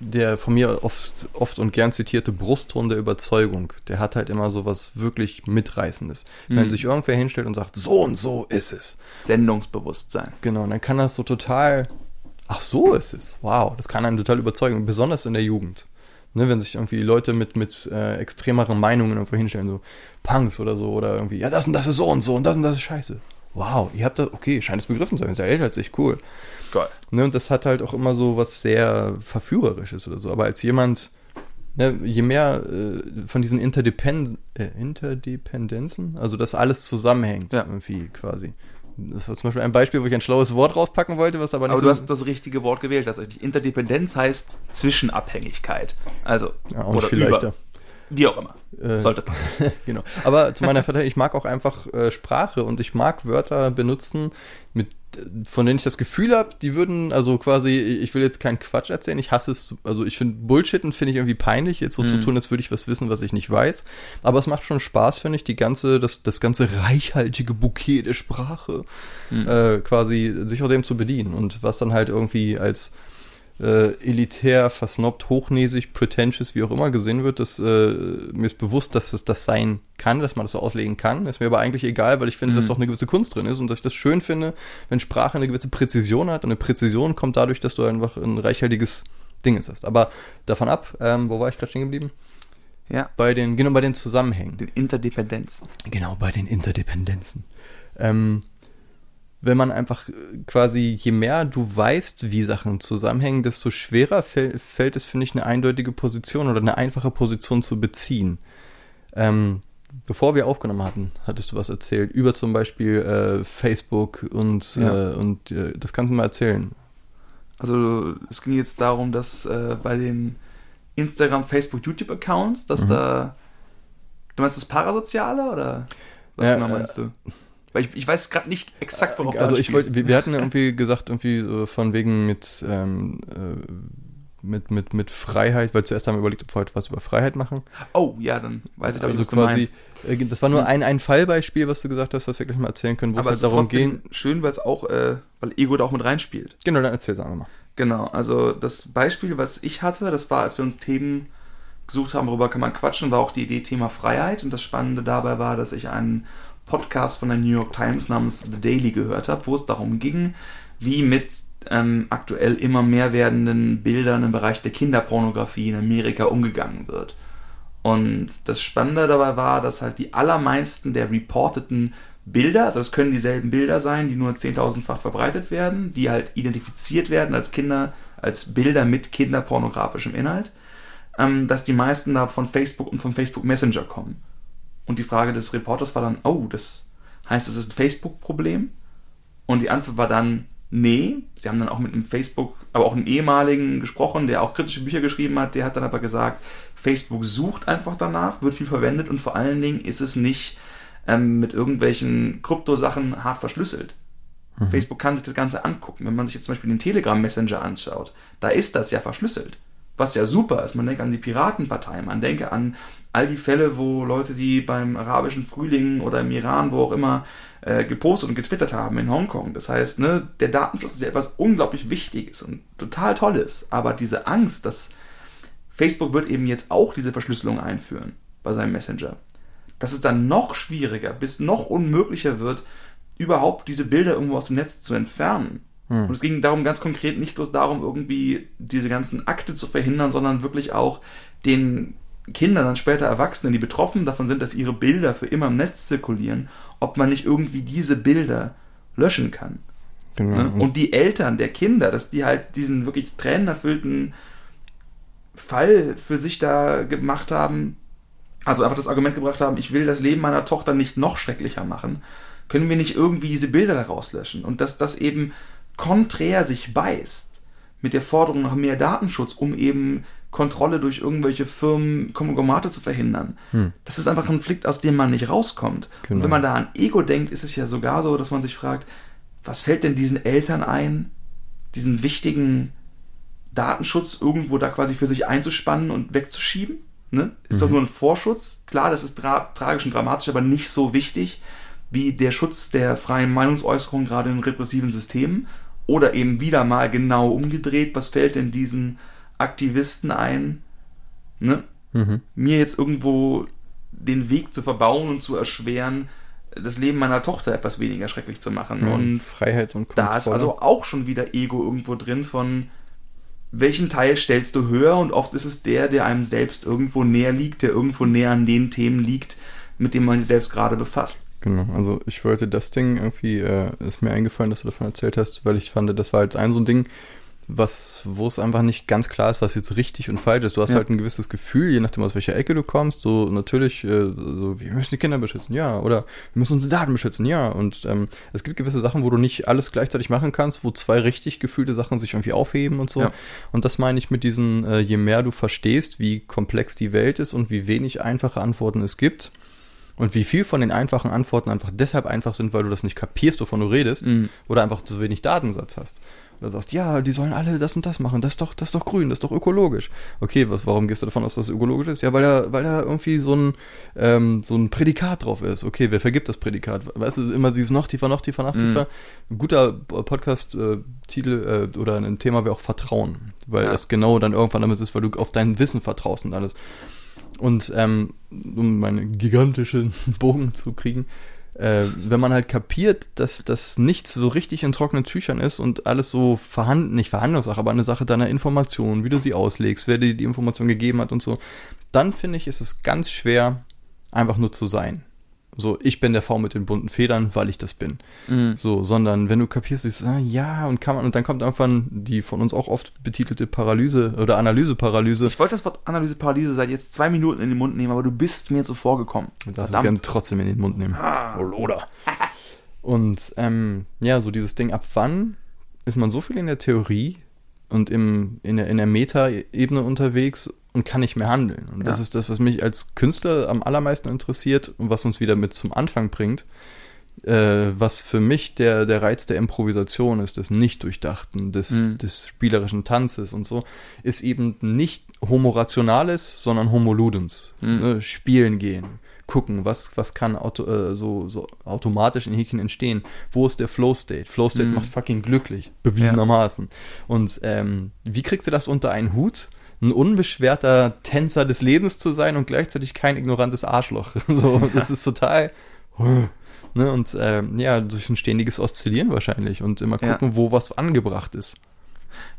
der von mir oft, oft und gern zitierte Brustton der Überzeugung, der hat halt immer so was wirklich Mitreißendes. Mhm. Wenn sich irgendwer hinstellt und sagt, so und so ist es. Sendungsbewusstsein. Genau, dann kann das so total, ach so ist es. Wow, das kann einen total überzeugen, besonders in der Jugend. Ne, wenn sich irgendwie Leute mit, mit äh, extremeren Meinungen irgendwo hinstellen, so Punks oder so, oder irgendwie, ja, das und das ist so und so und das und das ist scheiße. Wow, ihr habt das, okay, scheint es begriffen zu sein, ist ja älter als ich, cool. Geil. Ne, und das hat halt auch immer so was sehr Verführerisches oder so. Aber als jemand, ne, je mehr äh, von diesen Interdepend äh, Interdependenzen, also dass alles zusammenhängt, ja. irgendwie quasi. Das war zum Beispiel ein Beispiel, wo ich ein schlaues Wort rauspacken wollte, was aber nicht aber so. Du hast das richtige Wort gewählt. Also Interdependenz heißt Zwischenabhängigkeit. Also, ja, auch oder viel über. leichter. Wie auch immer. Äh, Sollte passen. genau. Aber zu meiner Verteidigung, ich mag auch einfach äh, Sprache und ich mag Wörter benutzen, mit von denen ich das Gefühl habe, die würden, also quasi, ich will jetzt keinen Quatsch erzählen, ich hasse es, also ich finde Bullshitten finde ich irgendwie peinlich, jetzt so mhm. zu tun, als würde ich was wissen, was ich nicht weiß. Aber es macht schon Spaß, finde ich, die ganze, das, das ganze reichhaltige Bouquet der Sprache mhm. äh, quasi sich auch dem zu bedienen. Und was dann halt irgendwie als äh, elitär, versnobbt, hochnäsig, pretentious, wie auch immer gesehen wird, das, äh, mir ist bewusst, dass es das sein kann, dass man das so auslegen kann. Ist mir aber eigentlich egal, weil ich finde, mhm. dass doch eine gewisse Kunst drin ist und dass ich das schön finde, wenn Sprache eine gewisse Präzision hat. Und eine Präzision kommt dadurch, dass du einfach ein reichhaltiges Ding hast. Aber davon ab, ähm, wo war ich gerade stehen geblieben? Ja. Bei den, genau, bei den Zusammenhängen. Den Interdependenzen. Genau, bei den Interdependenzen. Ähm, wenn man einfach äh, quasi, je mehr du weißt, wie Sachen zusammenhängen, desto schwerer fäll, fällt es, finde ich, eine eindeutige Position oder eine einfache Position zu beziehen. Ähm, bevor wir aufgenommen hatten, hattest du was erzählt über zum Beispiel äh, Facebook und, ja. äh, und äh, das kannst du mal erzählen. Also es ging jetzt darum, dass äh, bei den Instagram, Facebook, YouTube-Accounts, dass mhm. da du meinst das Parasoziale oder was ja, genau meinst du? Weil ich, ich weiß gerade nicht exakt, worauf Also ich wollte, wir, wir, hatten irgendwie gesagt, irgendwie so von wegen mit, ähm, äh, mit, mit, mit Freiheit, weil zuerst haben wir überlegt, ob wir heute was über Freiheit machen. Oh, ja, dann weiß ich, also was quasi, du äh, Das war nur hm. ein, ein Fallbeispiel, was du gesagt hast, was wir gleich mal erzählen können, wo Aber es halt darum ging. Schön, weil es auch, äh, weil Ego da auch mit reinspielt. Genau, dann erzähl es einfach mal. Genau, also das Beispiel, was ich hatte, das war, als wir uns Themen gesucht haben, worüber kann man quatschen, war auch die Idee Thema Freiheit. Und das Spannende dabei war, dass ich einen Podcast von der New York Times namens The Daily gehört habe, wo es darum ging, wie mit ähm, aktuell immer mehr werdenden Bildern im Bereich der Kinderpornografie in Amerika umgegangen wird. Und das Spannende dabei war, dass halt die allermeisten der reporteten Bilder, also das können dieselben Bilder sein, die nur 10.000-fach verbreitet werden, die halt identifiziert werden als Kinder, als Bilder mit kinderpornografischem Inhalt, ähm, dass die meisten da von Facebook und vom Facebook Messenger kommen. Und die Frage des Reporters war dann, oh, das heißt, es ist ein Facebook-Problem? Und die Antwort war dann, nee. Sie haben dann auch mit einem Facebook, aber auch einem ehemaligen gesprochen, der auch kritische Bücher geschrieben hat. Der hat dann aber gesagt, Facebook sucht einfach danach, wird viel verwendet und vor allen Dingen ist es nicht ähm, mit irgendwelchen Kryptosachen hart verschlüsselt. Mhm. Facebook kann sich das Ganze angucken. Wenn man sich jetzt zum Beispiel den Telegram Messenger anschaut, da ist das ja verschlüsselt. Was ja super ist. Man denke an die Piratenpartei, man denke an all die Fälle, wo Leute, die beim arabischen Frühling oder im Iran, wo auch immer, äh, gepostet und getwittert haben in Hongkong. Das heißt, ne, der Datenschutz ist ja etwas unglaublich Wichtiges und total Tolles. Aber diese Angst, dass Facebook wird eben jetzt auch diese Verschlüsselung einführen bei seinem Messenger, dass es dann noch schwieriger bis noch unmöglicher wird, überhaupt diese Bilder irgendwo aus dem Netz zu entfernen. Hm. Und es ging darum ganz konkret nicht bloß darum, irgendwie diese ganzen Akte zu verhindern, sondern wirklich auch den Kinder, dann später Erwachsene, die betroffen davon sind, dass ihre Bilder für immer im Netz zirkulieren, ob man nicht irgendwie diese Bilder löschen kann. Genau. Ne? Und die Eltern der Kinder, dass die halt diesen wirklich tränenerfüllten Fall für sich da gemacht haben, also einfach das Argument gebracht haben, ich will das Leben meiner Tochter nicht noch schrecklicher machen, können wir nicht irgendwie diese Bilder daraus löschen? Und dass das eben konträr sich beißt mit der Forderung nach mehr Datenschutz, um eben Kontrolle durch irgendwelche Firmen, Konglomerate zu verhindern. Hm. Das ist einfach ein Konflikt, aus dem man nicht rauskommt. Genau. Und wenn man da an Ego denkt, ist es ja sogar so, dass man sich fragt, was fällt denn diesen Eltern ein, diesen wichtigen Datenschutz irgendwo da quasi für sich einzuspannen und wegzuschieben? Ne? Ist mhm. doch nur ein Vorschutz. Klar, das ist tragisch und dramatisch, aber nicht so wichtig wie der Schutz der freien Meinungsäußerung gerade in repressiven Systemen. Oder eben wieder mal genau umgedreht, was fällt denn diesen Aktivisten ein, ne? Mhm. mir jetzt irgendwo den Weg zu verbauen und zu erschweren, das Leben meiner Tochter etwas weniger schrecklich zu machen. Ja, und Freiheit und Kontrolle. Da ist also auch schon wieder Ego irgendwo drin von welchen Teil stellst du höher und oft ist es der, der einem selbst irgendwo näher liegt, der irgendwo näher an den Themen liegt, mit denen man sich selbst gerade befasst. Genau, also ich wollte das Ding irgendwie, äh, ist mir eingefallen, dass du davon erzählt hast, weil ich fand, das war halt ein so ein Ding, was, wo es einfach nicht ganz klar ist, was jetzt richtig und falsch ist. Du hast ja. halt ein gewisses Gefühl, je nachdem aus welcher Ecke du kommst, so natürlich, äh, so, wir müssen die Kinder beschützen, ja, oder wir müssen unsere Daten beschützen, ja. Und ähm, es gibt gewisse Sachen, wo du nicht alles gleichzeitig machen kannst, wo zwei richtig gefühlte Sachen sich irgendwie aufheben und so. Ja. Und das meine ich mit diesen, äh, je mehr du verstehst, wie komplex die Welt ist und wie wenig einfache Antworten es gibt, und wie viel von den einfachen Antworten einfach deshalb einfach sind, weil du das nicht kapierst, wovon du redest, mhm. oder einfach zu wenig Datensatz hast. Oder sagst, ja, die sollen alle das und das machen, das ist doch, das ist doch grün, das ist doch ökologisch. Okay, was, warum gehst du davon aus, dass es ökologisch ist? Ja, weil da, weil da irgendwie so ein, ähm, so ein Prädikat drauf ist. Okay, wer vergibt das Prädikat? Weißt du, immer dieses noch tiefer, noch tiefer, noch tiefer. Mhm. Ein guter Podcast-Titel äh, oder ein Thema wäre auch Vertrauen, weil ja. das genau dann irgendwann damit ist, weil du auf dein Wissen vertraust und alles. Und ähm, um meinen gigantischen Bogen zu kriegen, äh, wenn man halt kapiert, dass das nicht so richtig in trockenen Tüchern ist und alles so verhandelt, nicht Verhandlungssache, aber eine Sache deiner Information, wie du sie auslegst, wer dir die Information gegeben hat und so, dann finde ich, ist es ganz schwer, einfach nur zu sein. So, ich bin der V mit den bunten Federn, weil ich das bin. Mhm. So, sondern wenn du kapierst, ist, ah, ja, und kann man, und dann kommt irgendwann die von uns auch oft betitelte Paralyse oder Analyseparalyse. Ich wollte das Wort Analyseparalyse seit jetzt zwei Minuten in den Mund nehmen, aber du bist mir so vorgekommen. Du darfst es gerne trotzdem in den Mund nehmen. Ah. Oh, oder. und, ähm, ja, so dieses Ding, ab wann ist man so viel in der Theorie und im, in der, in der Meta-Ebene unterwegs und kann nicht mehr handeln. Und ja. das ist das, was mich als Künstler am allermeisten interessiert und was uns wieder mit zum Anfang bringt. Äh, was für mich der, der Reiz der Improvisation ist, des Nicht-Durchdachten, des, mhm. des spielerischen Tanzes und so, ist eben nicht Homo-Rationales, sondern Homo-Ludens. Mhm. Ne? Spielen gehen, gucken, was, was kann auto, äh, so, so automatisch in Häkchen entstehen. Wo ist der Flow-State? Flow-State mhm. macht fucking glücklich, bewiesenermaßen. Ja. Und ähm, wie kriegst du das unter einen Hut? Ein unbeschwerter Tänzer des Lebens zu sein und gleichzeitig kein ignorantes Arschloch. so, das ist total. Ne, und äh, ja, durch ein ständiges Oszillieren wahrscheinlich und immer gucken, ja. wo was angebracht ist.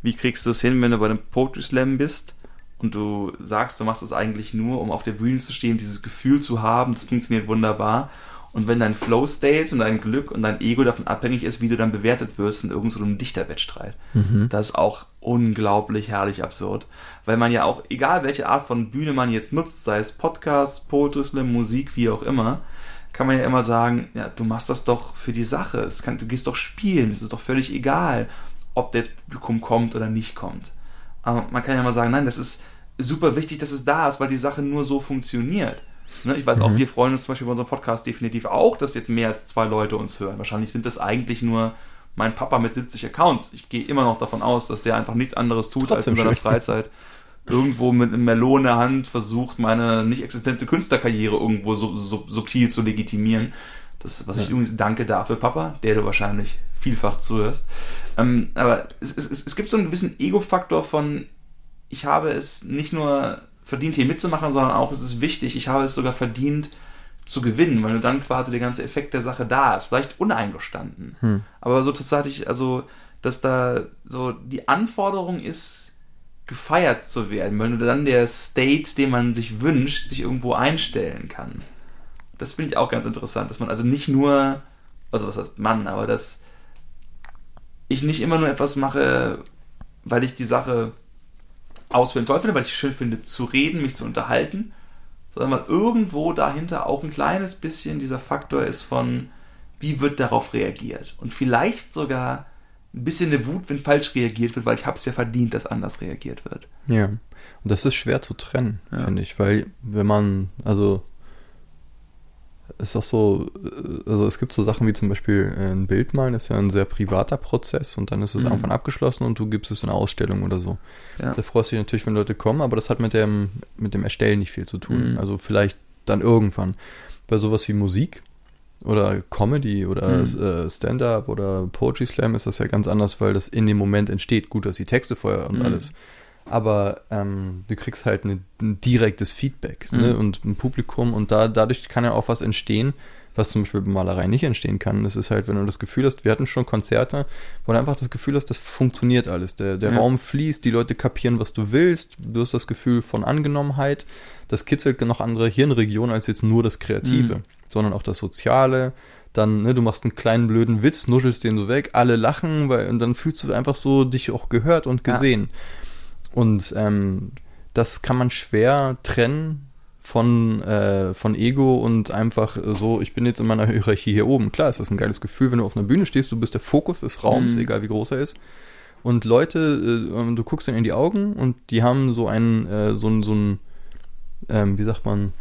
Wie kriegst du es hin, wenn du bei einem Poetry Slam bist und du sagst, du machst es eigentlich nur, um auf der Bühne zu stehen, dieses Gefühl zu haben, das funktioniert wunderbar. Und wenn dein Flow-State und dein Glück und dein Ego davon abhängig ist, wie du dann bewertet wirst in irgendeinem Dichterwettstreit, mhm. das ist auch unglaublich herrlich absurd. Weil man ja auch, egal welche Art von Bühne man jetzt nutzt, sei es Podcast, Poetry Slam, Musik, wie auch immer, kann man ja immer sagen, ja, du machst das doch für die Sache. Es kann, du gehst doch spielen. Es ist doch völlig egal, ob der Publikum kommt oder nicht kommt. Aber man kann ja mal sagen, nein, das ist super wichtig, dass es da ist, weil die Sache nur so funktioniert. Ne, ich weiß mhm. auch, wir freuen uns zum Beispiel bei unserem Podcast definitiv auch, dass jetzt mehr als zwei Leute uns hören. Wahrscheinlich sind das eigentlich nur mein Papa mit 70 Accounts. Ich gehe immer noch davon aus, dass der einfach nichts anderes tut, Trotzdem als in seiner. Freizeit irgendwo mit einem Melone in der Hand versucht, meine nicht existente Künstlerkarriere irgendwo so, so, subtil zu legitimieren. Das, was ja. ich übrigens danke dafür, Papa, der du wahrscheinlich vielfach zuhörst. Ähm, aber es, es, es gibt so einen gewissen Ego-Faktor von, ich habe es nicht nur verdient, hier mitzumachen, sondern auch, es ist wichtig, ich habe es sogar verdient, zu gewinnen, weil dann quasi der ganze Effekt der Sache da ist. Vielleicht uneingestanden. Hm. Aber so tatsächlich, also, dass da so die Anforderung ist, gefeiert zu werden, weil nur dann der State, den man sich wünscht, sich irgendwo einstellen kann. Das finde ich auch ganz interessant, dass man also nicht nur, also was heißt Mann, aber dass ich nicht immer nur etwas mache, weil ich die Sache ausführen toll finde, weil ich es schön finde, zu reden, mich zu unterhalten, sondern weil irgendwo dahinter auch ein kleines bisschen dieser Faktor ist von, wie wird darauf reagiert? Und vielleicht sogar ein bisschen eine Wut, wenn falsch reagiert wird, weil ich habe es ja verdient, dass anders reagiert wird. Ja, und das ist schwer zu trennen, ja. finde ich, weil wenn man, also ist auch so, also es gibt so Sachen wie zum Beispiel äh, ein Bild malen, ist ja ein sehr privater Prozess und dann ist es mhm. irgendwann abgeschlossen und du gibst es in eine Ausstellung oder so. Ja. Da freust du dich natürlich, wenn Leute kommen, aber das hat mit dem, mit dem Erstellen nicht viel zu tun. Mhm. Also vielleicht dann irgendwann. Bei sowas wie Musik oder Comedy oder mhm. äh, Stand-up oder Poetry Slam ist das ja ganz anders, weil das in dem Moment entsteht. Gut, dass die Texte vorher und mhm. alles aber ähm, du kriegst halt eine, ein direktes Feedback ne, mhm. ne, und ein Publikum und da, dadurch kann ja auch was entstehen, was zum Beispiel bei Malerei nicht entstehen kann. Das ist halt, wenn du das Gefühl hast, wir hatten schon Konzerte, wo du einfach das Gefühl hast, das funktioniert alles. Der, der ja. Raum fließt, die Leute kapieren, was du willst, du hast das Gefühl von Angenommenheit. Das kitzelt noch andere Hirnregionen als jetzt nur das Kreative, mhm. Sondern auch das Soziale. Dann, ne, du machst einen kleinen blöden Witz, nuschelst den so weg, alle lachen, weil, und dann fühlst du einfach so dich auch gehört und gesehen. Ja. Und ähm, das kann man schwer trennen von, äh, von Ego und einfach so, ich bin jetzt in meiner Hierarchie hier oben. Klar, ist das ein geiles Gefühl, wenn du auf einer Bühne stehst, du bist der Fokus des Raums, mhm. egal wie groß er ist. Und Leute, äh, du guckst ihnen in die Augen und die haben so einen, äh, so ein, so ein, ähm, wie sagt man,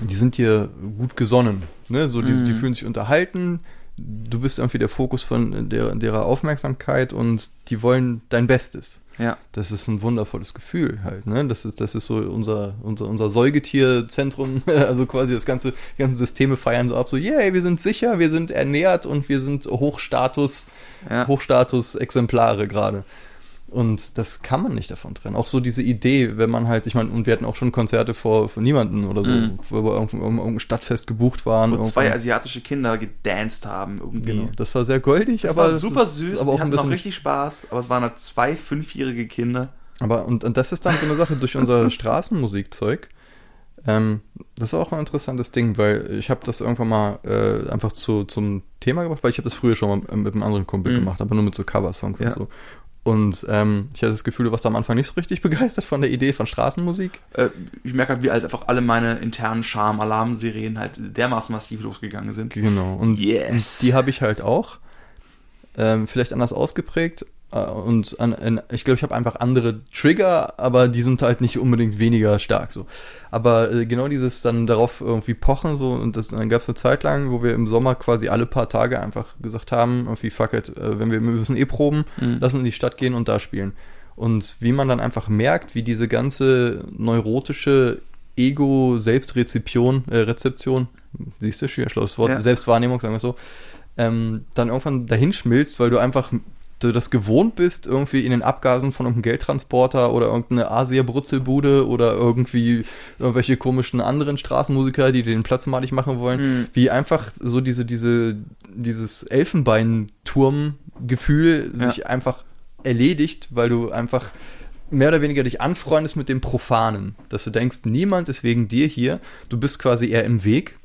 die sind dir gut gesonnen. Ne? So, die, mhm. die fühlen sich unterhalten, du bist irgendwie der Fokus von der, derer Aufmerksamkeit und die wollen dein Bestes. Ja. Das ist ein wundervolles Gefühl halt, ne? Das ist, das ist so unser, unser, unser Säugetierzentrum, also quasi das ganze, die ganzen Systeme feiern so ab, so, yay, wir sind sicher, wir sind ernährt und wir sind Hochstatus, ja. Hochstatus-Exemplare gerade. Und das kann man nicht davon trennen. Auch so diese Idee, wenn man halt, ich meine, und wir hatten auch schon Konzerte vor, vor niemanden oder so, mhm. wo wir irgendwo, irgendein Stadtfest gebucht waren. Wo zwei asiatische Kinder gedanced haben irgendwie. Genau. Das war sehr goldig, das aber. War super süß, aber auch die hatten auch richtig Spaß, aber es waren halt zwei fünfjährige Kinder. Aber, und, und das ist dann so eine Sache durch unser Straßenmusikzeug. Ähm, das ist auch ein interessantes Ding, weil ich habe das irgendwann mal äh, einfach zu, zum Thema gemacht, weil ich habe das früher schon mal mit einem anderen Kumpel mhm. gemacht, aber nur mit so Coversongs ja. und so. Und ähm, ich hatte das Gefühl, du warst am Anfang nicht so richtig begeistert von der Idee von Straßenmusik. Äh, ich merke halt, wie halt einfach alle meine internen Charme-Alarmserien halt dermaßen massiv losgegangen sind. Genau. Und, yes. die habe ich halt auch. Ähm, vielleicht anders ausgeprägt, und an, an, ich glaube, ich habe einfach andere Trigger, aber die sind halt nicht unbedingt weniger stark so. Aber äh, genau dieses dann darauf irgendwie pochen so und das, dann gab es eine Zeit lang, wo wir im Sommer quasi alle paar Tage einfach gesagt haben, irgendwie fuck it, äh, wenn wir, wir müssen eh proben, mhm. lassen in die Stadt gehen und da spielen. Und wie man dann einfach merkt, wie diese ganze neurotische Ego-Selbstrezeption, äh, Rezeption, siehst du, schwer schlaues Wort, ja. Selbstwahrnehmung, sagen wir so, ähm, dann irgendwann dahin schmilzt, weil du einfach du das gewohnt bist, irgendwie in den Abgasen von irgendeinem Geldtransporter oder irgendeine Asia-Brutzelbude oder irgendwie irgendwelche komischen anderen Straßenmusiker, die den Platz malig machen wollen, mhm. wie einfach so diese, diese, dieses Elfenbeinturm-Gefühl ja. sich einfach erledigt, weil du einfach mehr oder weniger dich anfreundest mit dem Profanen. Dass du denkst, niemand ist wegen dir hier, du bist quasi eher im Weg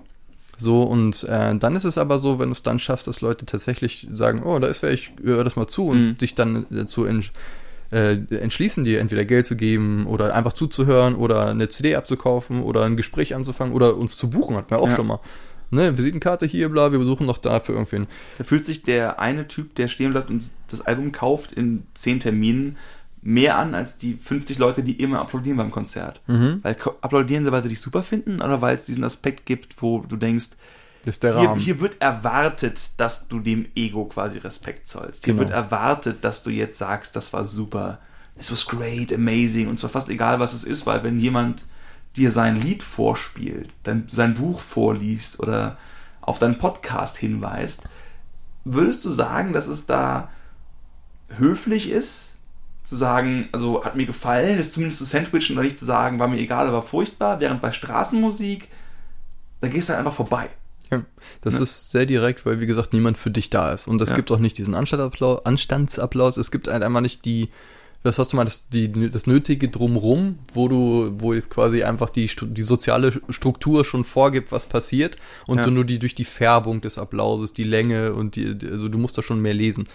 so, und äh, dann ist es aber so, wenn du es dann schaffst, dass Leute tatsächlich sagen, oh, da ist wer, ich höre das mal zu und mhm. sich dann dazu ent, äh, entschließen, dir entweder Geld zu geben oder einfach zuzuhören oder eine CD abzukaufen oder ein Gespräch anzufangen oder uns zu buchen, hat man auch ja. schon mal. Ne, Visitenkarte hier, bla, wir besuchen noch da für irgendwen. Da fühlt sich der eine Typ, der stehen bleibt und das Album kauft in zehn Terminen, mehr an als die 50 Leute, die immer applaudieren beim Konzert. Mhm. Weil applaudieren sie, weil sie dich super finden oder weil es diesen Aspekt gibt, wo du denkst. Hier, hier, wird erwartet, dass du dem Ego quasi Respekt zollst. Hier genau. wird erwartet, dass du jetzt sagst, das war super, es was great, amazing und zwar fast egal, was es ist, weil wenn jemand dir sein Lied vorspielt, dann sein Buch vorliest oder auf deinen Podcast hinweist, würdest du sagen, dass es da höflich ist, zu sagen, also hat mir gefallen, ist zumindest zu sandwichen oder nicht zu sagen, war mir egal, aber furchtbar, während bei Straßenmusik, da gehst du halt einfach vorbei. Ja, das ne? ist sehr direkt, weil wie gesagt niemand für dich da ist. Und es ja. gibt auch nicht diesen Anstandsapplaus, Anstandsapplaus. Es gibt halt einmal nicht die, was hast du mal, das, die, das Nötige drumrum, wo du, wo jetzt quasi einfach die, die soziale Struktur schon vorgibt, was passiert und ja. du nur die durch die Färbung des Applauses, die Länge und die, also du musst da schon mehr lesen.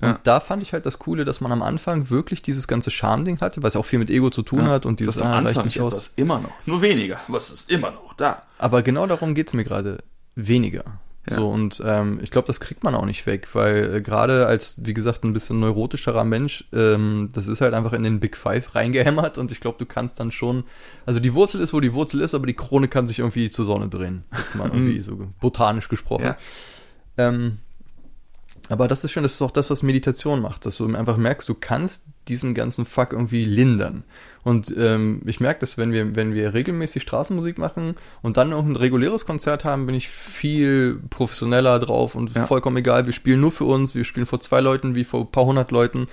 Und ja. da fand ich halt das Coole, dass man am Anfang wirklich dieses ganze Charme-Ding hatte, was auch viel mit Ego zu tun ja, hat und dieses das ah, reicht nicht aus. Das immer noch. Nur weniger, aber es ist immer noch da. Aber genau darum geht's mir gerade. Weniger. Ja. So, und ähm, ich glaube, das kriegt man auch nicht weg, weil äh, gerade als, wie gesagt, ein bisschen neurotischerer Mensch, ähm, das ist halt einfach in den Big Five reingehämmert und ich glaube, du kannst dann schon, also die Wurzel ist, wo die Wurzel ist, aber die Krone kann sich irgendwie zur Sonne drehen. Jetzt mal irgendwie so botanisch gesprochen. Ja. Ähm, aber das ist schön, das ist auch das, was Meditation macht, dass du einfach merkst, du kannst diesen ganzen Fuck irgendwie lindern. Und ähm, ich merke dass wenn wir, wenn wir regelmäßig Straßenmusik machen und dann noch ein reguläres Konzert haben, bin ich viel professioneller drauf und ja. vollkommen egal. Wir spielen nur für uns, wir spielen vor zwei Leuten wie vor ein paar hundert Leuten.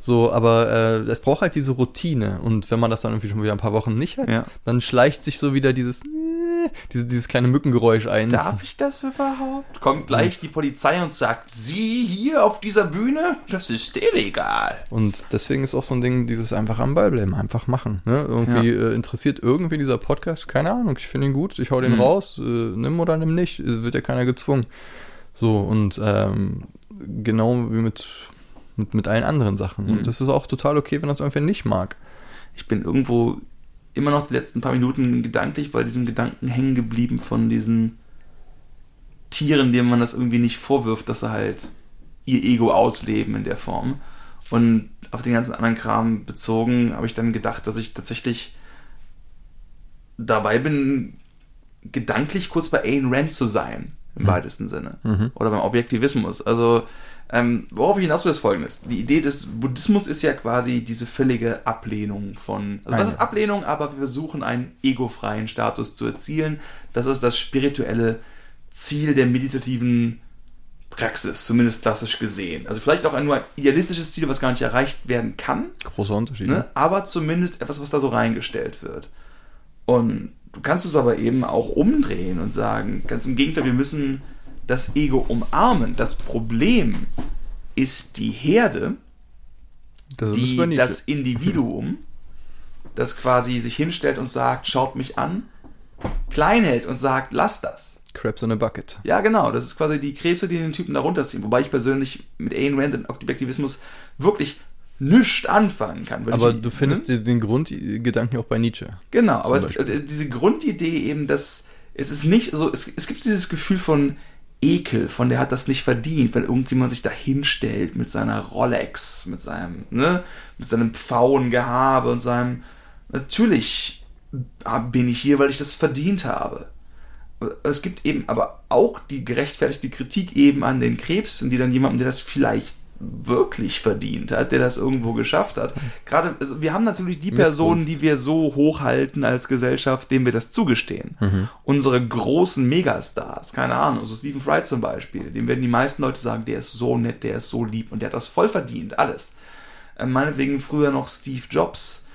So, aber äh, es braucht halt diese Routine. Und wenn man das dann irgendwie schon wieder ein paar Wochen nicht hat, ja. dann schleicht sich so wieder dieses, äh, dieses, dieses kleine Mückengeräusch ein. Darf ich das überhaupt? Kommt gleich die Polizei und sagt, Sie hier auf dieser Bühne, das ist illegal. Und deswegen ist auch so ein Ding, dieses einfach am Ball bleiben, einfach machen. Ne? Irgendwie ja. äh, interessiert irgendwie dieser Podcast, keine Ahnung, ich finde ihn gut, ich hau den mhm. raus, äh, nimm oder nimm nicht, wird ja keiner gezwungen. So, und ähm, genau wie mit mit, mit allen anderen Sachen. Mhm. Und das ist auch total okay, wenn das irgendwer nicht mag. Ich bin irgendwo immer noch die letzten paar Minuten gedanklich bei diesem Gedanken hängen geblieben von diesen Tieren, denen man das irgendwie nicht vorwirft, dass sie halt ihr Ego ausleben in der Form. Und auf den ganzen anderen Kram bezogen habe ich dann gedacht, dass ich tatsächlich dabei bin, gedanklich kurz bei Ayn Rand zu sein, im mhm. weitesten Sinne. Mhm. Oder beim Objektivismus. Also ähm, worauf ich hinaus will, ist folgendes. Die Idee des Buddhismus ist ja quasi diese völlige Ablehnung von. Also das ist Ablehnung, aber wir versuchen einen egofreien Status zu erzielen. Das ist das spirituelle Ziel der meditativen Praxis, zumindest klassisch gesehen. Also vielleicht auch ein nur ein idealistisches Ziel, was gar nicht erreicht werden kann. Großer Unterschied. Ne? Aber zumindest etwas, was da so reingestellt wird. Und du kannst es aber eben auch umdrehen und sagen, ganz im Gegenteil, wir müssen das Ego umarmen. Das Problem ist die Herde, das die das Individuum, das quasi sich hinstellt und sagt, schaut mich an, klein hält und sagt, lass das. Crabs in a Bucket. Ja, genau. Das ist quasi die Krebse, die den Typen da runterziehen. Wobei ich persönlich mit Ayn Rand und Objektivismus wirklich nichts anfangen kann. Aber ich, du findest hm? den Grundgedanken auch bei Nietzsche. Genau, aber es, diese Grundidee eben, dass es ist nicht so, es, es gibt dieses Gefühl von, Ekel, von der hat das nicht verdient, wenn irgendjemand sich da hinstellt mit seiner Rolex, mit seinem, ne, mit seinem Pfauengehabe und seinem, natürlich bin ich hier, weil ich das verdient habe. Es gibt eben aber auch die gerechtfertigte Kritik eben an den Krebsen, die dann jemandem, der das vielleicht wirklich verdient hat, der das irgendwo geschafft hat. Gerade, also wir haben natürlich die Personen, die wir so hochhalten als Gesellschaft, denen wir das zugestehen. Mhm. Unsere großen Megastars, keine Ahnung, so Stephen Fry zum Beispiel, dem werden die meisten Leute sagen, der ist so nett, der ist so lieb und der hat das voll verdient, alles. Äh, meinetwegen früher noch Steve Jobs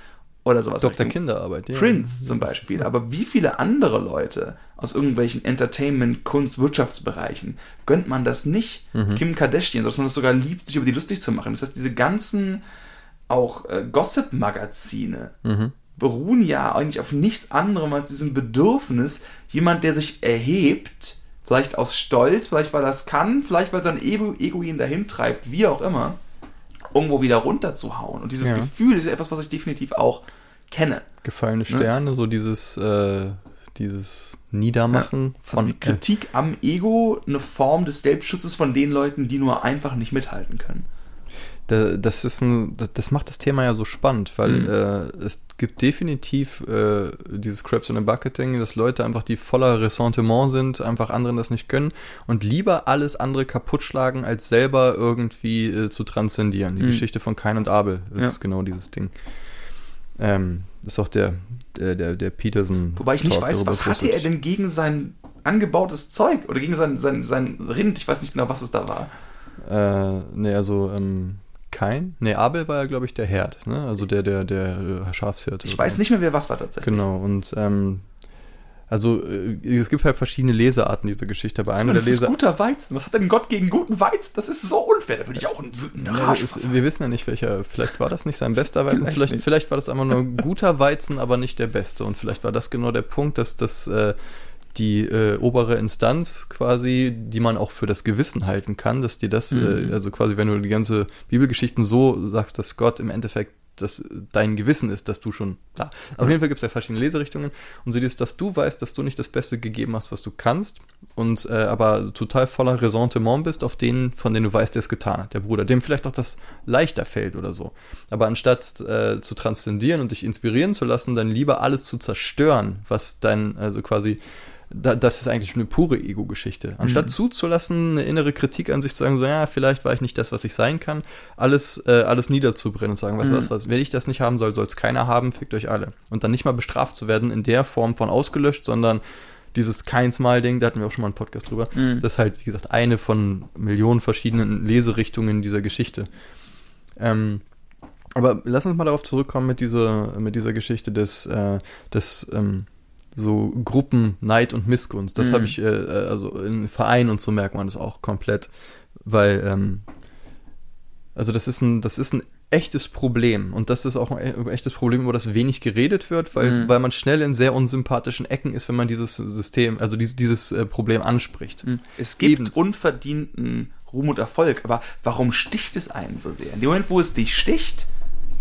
oder sowas. Dr. Kinderarbeit, ja. Prince zum Beispiel. Aber wie viele andere Leute aus irgendwelchen Entertainment, Kunst, Wirtschaftsbereichen gönnt man das nicht? Mhm. Kim Kardashian, dass man das sogar liebt, sich über die lustig zu machen. Das heißt, diese ganzen auch äh, Gossip-Magazine mhm. beruhen ja eigentlich auf nichts anderem als diesem Bedürfnis, jemand, der sich erhebt, vielleicht aus Stolz, vielleicht weil das kann, vielleicht weil sein Ego, Ego ihn dahin treibt, wie auch immer, irgendwo wieder runterzuhauen. Und dieses ja. Gefühl ist etwas, was ich definitiv auch kenne. Gefallene ne? Sterne, ne? so dieses, äh, dieses Niedermachen ja, von. Also die Kritik äh, am Ego eine Form des Selbstschutzes von den Leuten, die nur einfach nicht mithalten können das ist ein, das macht das Thema ja so spannend, weil mhm. äh, es gibt definitiv äh, dieses Crabs in a Bucket Ding, dass Leute einfach, die voller Ressentiment sind, einfach anderen das nicht gönnen und lieber alles andere kaputt schlagen, als selber irgendwie äh, zu transzendieren. Die mhm. Geschichte von Kain und Abel ist ja. genau dieses Ding. Ähm, ist auch der, der, der, der Peterson. Wobei ich nicht Talk weiß, was hatte er denn gegen sein angebautes Zeug oder gegen sein, sein, sein Rind? Ich weiß nicht genau, was es da war. Äh, ne, also, ähm, kein. Nee, Abel war ja, glaube ich, der Herd, ne? Also der, der, der äh, Schafshirt. Ich weiß nicht mehr, wer was war tatsächlich. Genau, und ähm, also äh, es gibt halt verschiedene Lesearten dieser Geschichte. Bei einem das der Leser. ist guter Weizen. Was hat denn Gott gegen guten Weizen? Das ist so unfair. Da würde ich auch ein wütender ja, ist, Wir wissen ja nicht, welcher. Vielleicht war das nicht sein bester Weizen. Vielleicht, vielleicht, vielleicht, war das einfach nur guter Weizen, aber nicht der beste. Und vielleicht war das genau der Punkt, dass das. Äh, die äh, obere Instanz quasi, die man auch für das Gewissen halten kann, dass dir das, mhm. äh, also quasi, wenn du die ganze Bibelgeschichten so sagst, dass Gott im Endeffekt dass dein Gewissen ist, dass du schon, klar. Auf jeden Fall gibt es ja verschiedene Leserichtungen und so ist, dass du weißt, dass du nicht das Beste gegeben hast, was du kannst und äh, aber total voller Ressentiment bist auf den, von denen du weißt, der es getan hat, der Bruder, dem vielleicht auch das leichter fällt oder so. Aber anstatt äh, zu transzendieren und dich inspirieren zu lassen, dann lieber alles zu zerstören, was dein, also quasi da, das ist eigentlich eine pure Ego-Geschichte. Anstatt mhm. zuzulassen, eine innere Kritik an sich zu sagen, so, ja, vielleicht war ich nicht das, was ich sein kann, alles, äh, alles niederzubrennen und sagen, was mhm. was, was, wenn ich das nicht haben soll, soll es keiner haben, fickt euch alle. Und dann nicht mal bestraft zu werden in der Form von ausgelöscht, sondern dieses Keins-Mal-Ding, da hatten wir auch schon mal einen Podcast drüber, mhm. das ist halt, wie gesagt, eine von Millionen verschiedenen Leserichtungen dieser Geschichte. Ähm, aber lass uns mal darauf zurückkommen mit dieser, mit dieser Geschichte des, äh, des ähm, so Gruppen Neid und Missgunst. Das mhm. habe ich, äh, äh, also in Vereinen und so merkt man das auch komplett, weil, ähm, also das ist ein, das ist ein echtes Problem und das ist auch ein echtes Problem, über das wenig geredet wird, weil, mhm. weil man schnell in sehr unsympathischen Ecken ist, wenn man dieses System, also dieses, dieses äh, Problem anspricht. Mhm. Es gibt Ebens. unverdienten Ruhm und Erfolg, aber warum sticht es einen so sehr? In dem Moment, wo es dich sticht,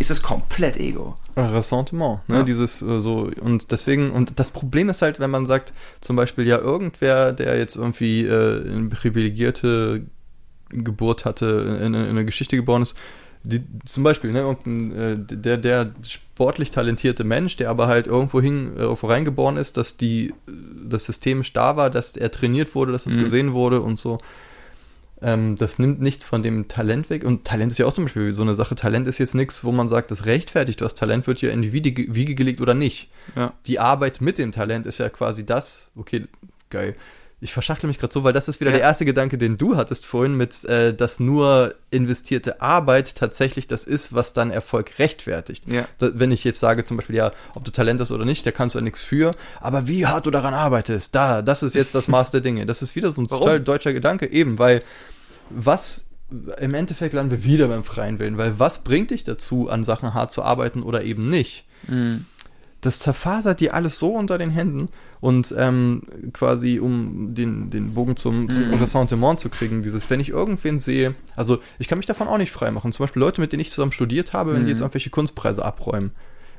ist es komplett Ego. Ressentiment, ne? Ja. Dieses äh, so und deswegen und das Problem ist halt, wenn man sagt, zum Beispiel ja irgendwer, der jetzt irgendwie äh, eine privilegierte Geburt hatte, in, in, in eine Geschichte geboren ist, die, zum Beispiel, ne, irgendein, äh, der, der sportlich talentierte Mensch, der aber halt irgendwo hin, äh, reingeboren ist, dass die, das System starr war, dass er trainiert wurde, dass es mhm. gesehen wurde und so. Ähm, das nimmt nichts von dem Talent weg. Und Talent ist ja auch zum Beispiel so eine Sache. Talent ist jetzt nichts, wo man sagt, das rechtfertigt. Du hast Talent wird ja in die Wiege, Wiege gelegt oder nicht. Ja. Die Arbeit mit dem Talent ist ja quasi das. Okay, geil ich verschachtle mich gerade so, weil das ist wieder ja. der erste Gedanke, den du hattest vorhin mit, äh, dass nur investierte Arbeit tatsächlich das ist, was dann Erfolg rechtfertigt. Ja. Da, wenn ich jetzt sage zum Beispiel, ja, ob du Talent hast oder nicht, da kannst du ja nichts für, aber wie hart du daran arbeitest, da, das ist jetzt das Maß der Dinge. Das ist wieder so ein Warum? total deutscher Gedanke, eben, weil was im Endeffekt landen wir wieder beim freien Willen, weil was bringt dich dazu, an Sachen hart zu arbeiten oder eben nicht? Mhm. Das zerfasert dir alles so unter den Händen und ähm, quasi, um den, den Bogen zum, zum mhm. Ressentiment zu kriegen, dieses, wenn ich irgendwen sehe, also ich kann mich davon auch nicht freimachen. Zum Beispiel Leute, mit denen ich zusammen studiert habe, wenn mhm. die jetzt irgendwelche Kunstpreise abräumen,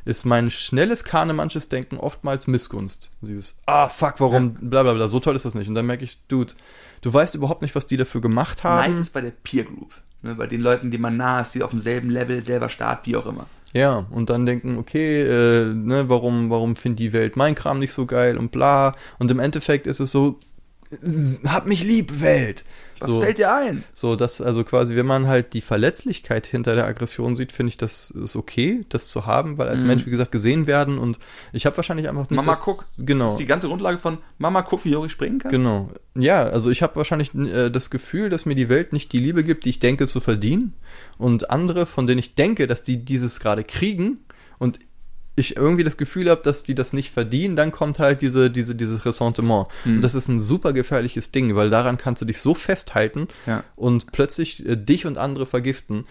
ist mein schnelles kahnemannsches Denken oftmals Missgunst. Dieses, ah, fuck, warum, bla bla bla, so toll ist das nicht. Und dann merke ich, Dude, du weißt überhaupt nicht, was die dafür gemacht haben. Nein, ist bei der Peer Group. Ne, bei den Leuten, die man nah ist, die auf demselben Level selber starten, wie auch immer. Ja, und dann denken, okay, äh, ne, warum, warum findet die Welt mein Kram nicht so geil und bla. Und im Endeffekt ist es so, hab mich lieb, Welt. Was so, fällt dir ein? So, dass, also quasi, wenn man halt die Verletzlichkeit hinter der Aggression sieht, finde ich, das ist okay, das zu haben, weil als mhm. Mensch, wie gesagt, gesehen werden und ich habe wahrscheinlich einfach nicht. Mama das, guck. Genau. Das ist die ganze Grundlage von Mama guck, wie Jori springen kann. Genau. Ja, also ich habe wahrscheinlich äh, das Gefühl, dass mir die Welt nicht die Liebe gibt, die ich denke zu verdienen und andere, von denen ich denke, dass die dieses gerade kriegen und ich irgendwie das Gefühl habe, dass die das nicht verdienen, dann kommt halt diese, diese, dieses Ressentiment. Mhm. Und das ist ein super gefährliches Ding, weil daran kannst du dich so festhalten ja. und plötzlich äh, dich und andere vergiften.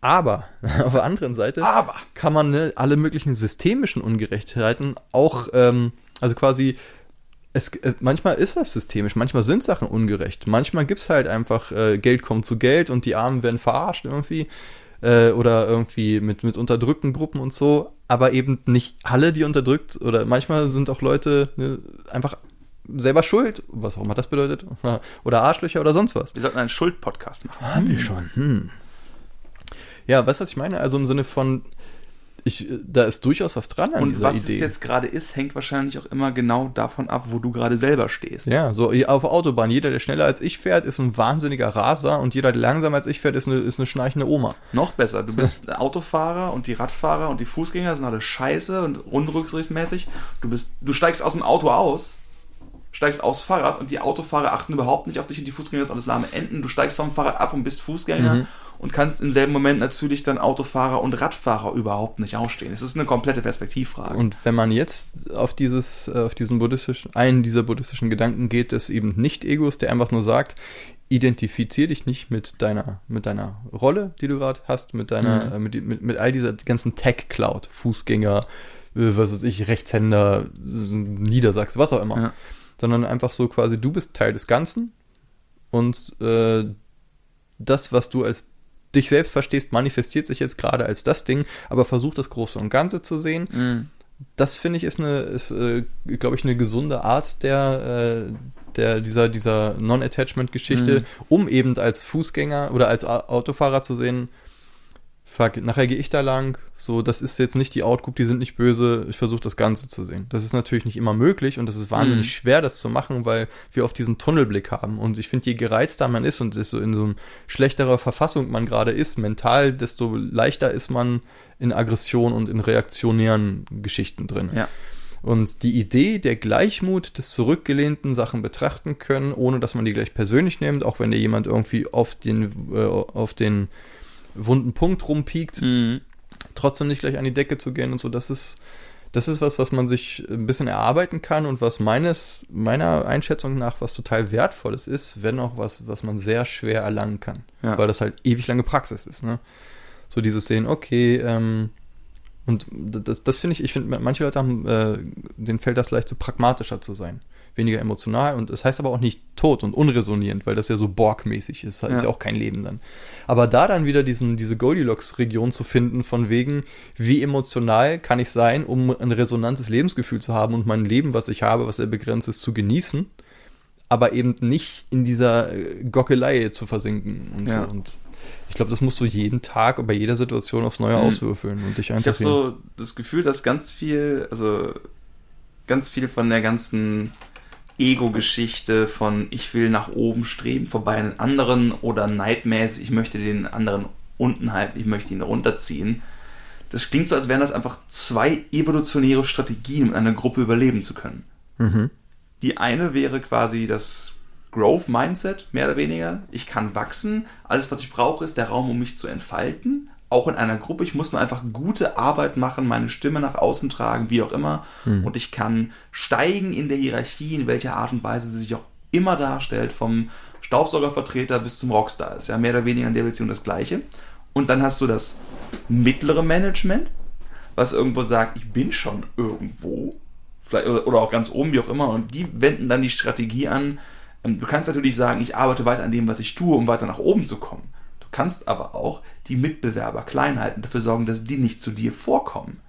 Aber auf der anderen Seite Aber. kann man ne, alle möglichen systemischen Ungerechtheiten auch, ähm, also quasi, es, äh, manchmal ist was systemisch, manchmal sind Sachen ungerecht. Manchmal gibt es halt einfach, äh, Geld kommt zu Geld und die Armen werden verarscht irgendwie äh, oder irgendwie mit, mit unterdrückten Gruppen und so, aber eben nicht alle, die unterdrückt oder manchmal sind auch Leute ne, einfach selber schuld, was auch immer das bedeutet, oder Arschlöcher oder sonst was. Wir sollten einen Schuld-Podcast machen. Haben wir schon. Hm. Ja, weißt du, was ich meine? Also im Sinne von, ich, da ist durchaus was dran an und dieser Idee. Und was es jetzt gerade ist, hängt wahrscheinlich auch immer genau davon ab, wo du gerade selber stehst. Ja, so auf der Autobahn. Jeder, der schneller als ich fährt, ist ein wahnsinniger Raser und jeder, der langsamer als ich fährt, ist eine, ist eine schnarchende Oma. Noch besser. Du bist Autofahrer und die Radfahrer und die Fußgänger sind alle scheiße und unrücksichtsmäßig. Du bist, du steigst aus dem Auto aus steigst aufs Fahrrad und die Autofahrer achten überhaupt nicht auf dich und die Fußgänger ist alles lahme Enden. Du steigst vom Fahrrad ab und bist Fußgänger mhm. Und kannst im selben Moment natürlich dann Autofahrer und Radfahrer überhaupt nicht ausstehen. Es ist eine komplette Perspektivfrage. Und wenn man jetzt auf dieses, auf diesen buddhistischen, einen dieser buddhistischen Gedanken geht, des eben Nicht-Egos, der einfach nur sagt, identifizier dich nicht mit deiner, mit deiner Rolle, die du gerade hast, mit deiner, mhm. äh, mit, mit, mit all dieser ganzen Tech-Cloud, Fußgänger, äh, was weiß ich, Rechtshänder, Niedersachsen, was auch immer. Ja sondern einfach so quasi, du bist Teil des Ganzen und äh, das, was du als dich selbst verstehst, manifestiert sich jetzt gerade als das Ding, aber versuch das Große und Ganze zu sehen. Mhm. Das finde ich ist eine, ist, äh, glaube ich, eine gesunde Art der, äh, der dieser, dieser Non-Attachment-Geschichte, mhm. um eben als Fußgänger oder als Autofahrer zu sehen, fuck, nachher gehe ich da lang, so, das ist jetzt nicht die Outgroup, die sind nicht böse, ich versuche das Ganze zu sehen. Das ist natürlich nicht immer möglich und das ist wahnsinnig mhm. schwer, das zu machen, weil wir oft diesen Tunnelblick haben. Und ich finde, je gereizter man ist und desto in so einer schlechterer Verfassung man gerade ist, mental, desto leichter ist man in Aggression und in reaktionären Geschichten drin. Ja. Und die Idee der Gleichmut des zurückgelehnten Sachen betrachten können, ohne dass man die gleich persönlich nimmt, auch wenn dir jemand irgendwie auf den, äh, auf den wunden Punkt rumpiekt, mhm. trotzdem nicht gleich an die Decke zu gehen und so, das ist, das ist was, was man sich ein bisschen erarbeiten kann und was meines, meiner Einschätzung nach was total Wertvolles ist, wenn auch was, was man sehr schwer erlangen kann. Ja. Weil das halt ewig lange Praxis ist, ne? So dieses Sehen, okay, ähm, und das, das finde ich, ich finde, manche Leute haben, äh, denen fällt das leicht so pragmatischer zu sein weniger emotional und es das heißt aber auch nicht tot und unresonierend, weil das ja so Borg-mäßig ist. Das ja. ist ja auch kein Leben dann. Aber da dann wieder diesen, diese Goldilocks-Region zu finden, von wegen, wie emotional kann ich sein, um ein resonantes Lebensgefühl zu haben und mein Leben, was ich habe, was sehr begrenzt ist, zu genießen, aber eben nicht in dieser äh, Gockelei zu versinken und ja. so. Und ich glaube, das musst du jeden Tag bei jeder Situation aufs Neue mhm. auswürfeln und dich einfach. Ich habe so das Gefühl, dass ganz viel, also ganz viel von der ganzen Ego-Geschichte von ich will nach oben streben vorbei an anderen oder neidmäßig, ich möchte den anderen unten halten, ich möchte ihn runterziehen. Das klingt so, als wären das einfach zwei evolutionäre Strategien, um in einer Gruppe überleben zu können. Mhm. Die eine wäre quasi das Growth Mindset, mehr oder weniger. Ich kann wachsen. Alles, was ich brauche, ist der Raum, um mich zu entfalten auch in einer Gruppe. Ich muss nur einfach gute Arbeit machen, meine Stimme nach außen tragen, wie auch immer. Mhm. Und ich kann steigen in der Hierarchie, in welcher Art und Weise sie sich auch immer darstellt, vom Staubsaugervertreter bis zum Rockstar. Ist ja mehr oder weniger in der Beziehung das Gleiche. Und dann hast du das mittlere Management, was irgendwo sagt, ich bin schon irgendwo. Vielleicht, oder auch ganz oben, wie auch immer. Und die wenden dann die Strategie an. Ähm, du kannst natürlich sagen, ich arbeite weiter an dem, was ich tue, um weiter nach oben zu kommen kannst aber auch die Mitbewerber klein halten, dafür sorgen, dass die nicht zu dir vorkommen.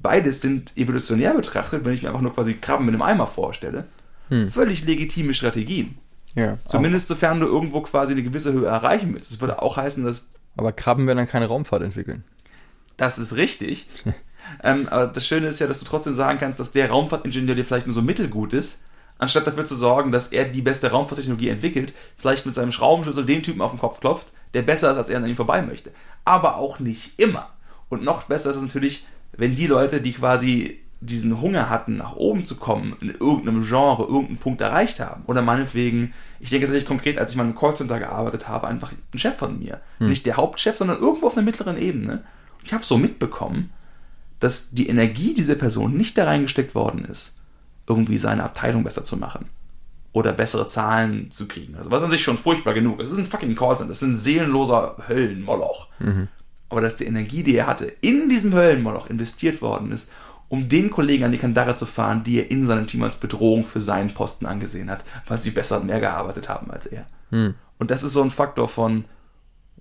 Beides sind evolutionär betrachtet, wenn ich mir einfach nur quasi Krabben mit einem Eimer vorstelle, hm. völlig legitime Strategien. Ja, Zumindest auch. sofern du irgendwo quasi eine gewisse Höhe erreichen willst. Das würde auch heißen, dass. Aber Krabben werden dann keine Raumfahrt entwickeln. Das ist richtig. ähm, aber das Schöne ist ja, dass du trotzdem sagen kannst, dass der Raumfahrtingenieur dir vielleicht nur so mittelgut ist, anstatt dafür zu sorgen, dass er die beste Raumfahrttechnologie entwickelt, vielleicht mit seinem Schraubenschlüssel den Typen auf den Kopf klopft, der besser ist, als er an ihm vorbei möchte. Aber auch nicht immer. Und noch besser ist es natürlich, wenn die Leute, die quasi diesen Hunger hatten, nach oben zu kommen, in irgendeinem Genre, irgendeinen Punkt erreicht haben. Oder meinetwegen, ich denke tatsächlich konkret, als ich mal im Callcenter gearbeitet habe, einfach ein Chef von mir. Hm. Nicht der Hauptchef, sondern irgendwo auf einer mittleren Ebene. Und ich habe so mitbekommen, dass die Energie dieser Person nicht da reingesteckt worden ist, irgendwie seine Abteilung besser zu machen oder bessere Zahlen zu kriegen. Also was an sich schon furchtbar genug. Es ist ein fucking Callcenter, das ist ein seelenloser Höllenmoloch. Mhm. Aber dass die Energie, die er hatte, in diesem Höllenmoloch investiert worden ist, um den Kollegen an die Kandare zu fahren, die er in seinem Team als Bedrohung für seinen Posten angesehen hat, weil sie besser und mehr gearbeitet haben als er. Mhm. Und das ist so ein Faktor von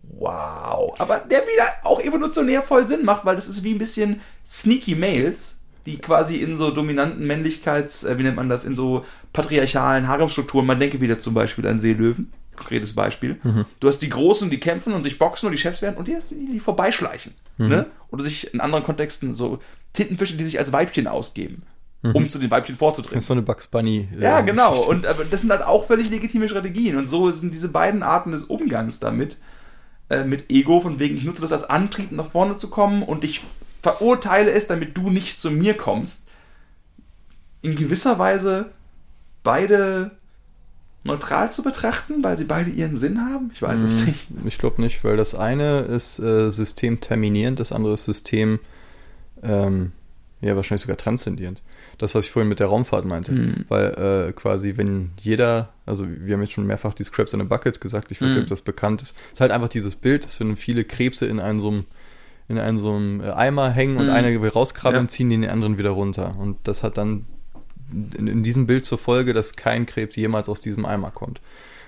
wow. Aber der wieder auch evolutionär voll Sinn macht, weil das ist wie ein bisschen Sneaky Males, die quasi in so dominanten Männlichkeits, äh, wie nennt man das, in so patriarchalen Haremstrukturen, man denke wieder zum Beispiel an Seelöwen, konkretes Beispiel. Mhm. Du hast die Großen, die kämpfen und sich boxen und die Chefs werden und die hast die, die vorbeischleichen. Mhm. Ne? Oder sich in anderen Kontexten so Tintenfische, die sich als Weibchen ausgeben. Mhm. Um zu den Weibchen vorzudringen. Das ist so eine Bugs Bunny. Äh, ja, genau. Und aber das sind halt auch völlig legitime Strategien. Und so sind diese beiden Arten des Umgangs damit, äh, mit Ego, von wegen, ich nutze das als Antrieb, nach vorne zu kommen und ich verurteile es, damit du nicht zu mir kommst, in gewisser Weise beide neutral zu betrachten, weil sie beide ihren Sinn haben? Ich weiß es hm, nicht. Ich glaube nicht, weil das eine ist äh, systemterminierend, das andere ist System, ähm, ja, wahrscheinlich sogar transzendierend. Das, was ich vorhin mit der Raumfahrt meinte. Mhm. Weil äh, quasi, wenn jeder, also wir haben jetzt schon mehrfach die Scraps in a Bucket gesagt, ich weiß nicht, mhm. ob das bekannt ist, ist halt einfach dieses Bild, das finden viele Krebse in einem so einem in einem so einem Eimer hängen und mhm. einer will rauskrabbeln, ja. ziehen den anderen wieder runter. Und das hat dann in, in diesem Bild zur Folge, dass kein Krebs jemals aus diesem Eimer kommt.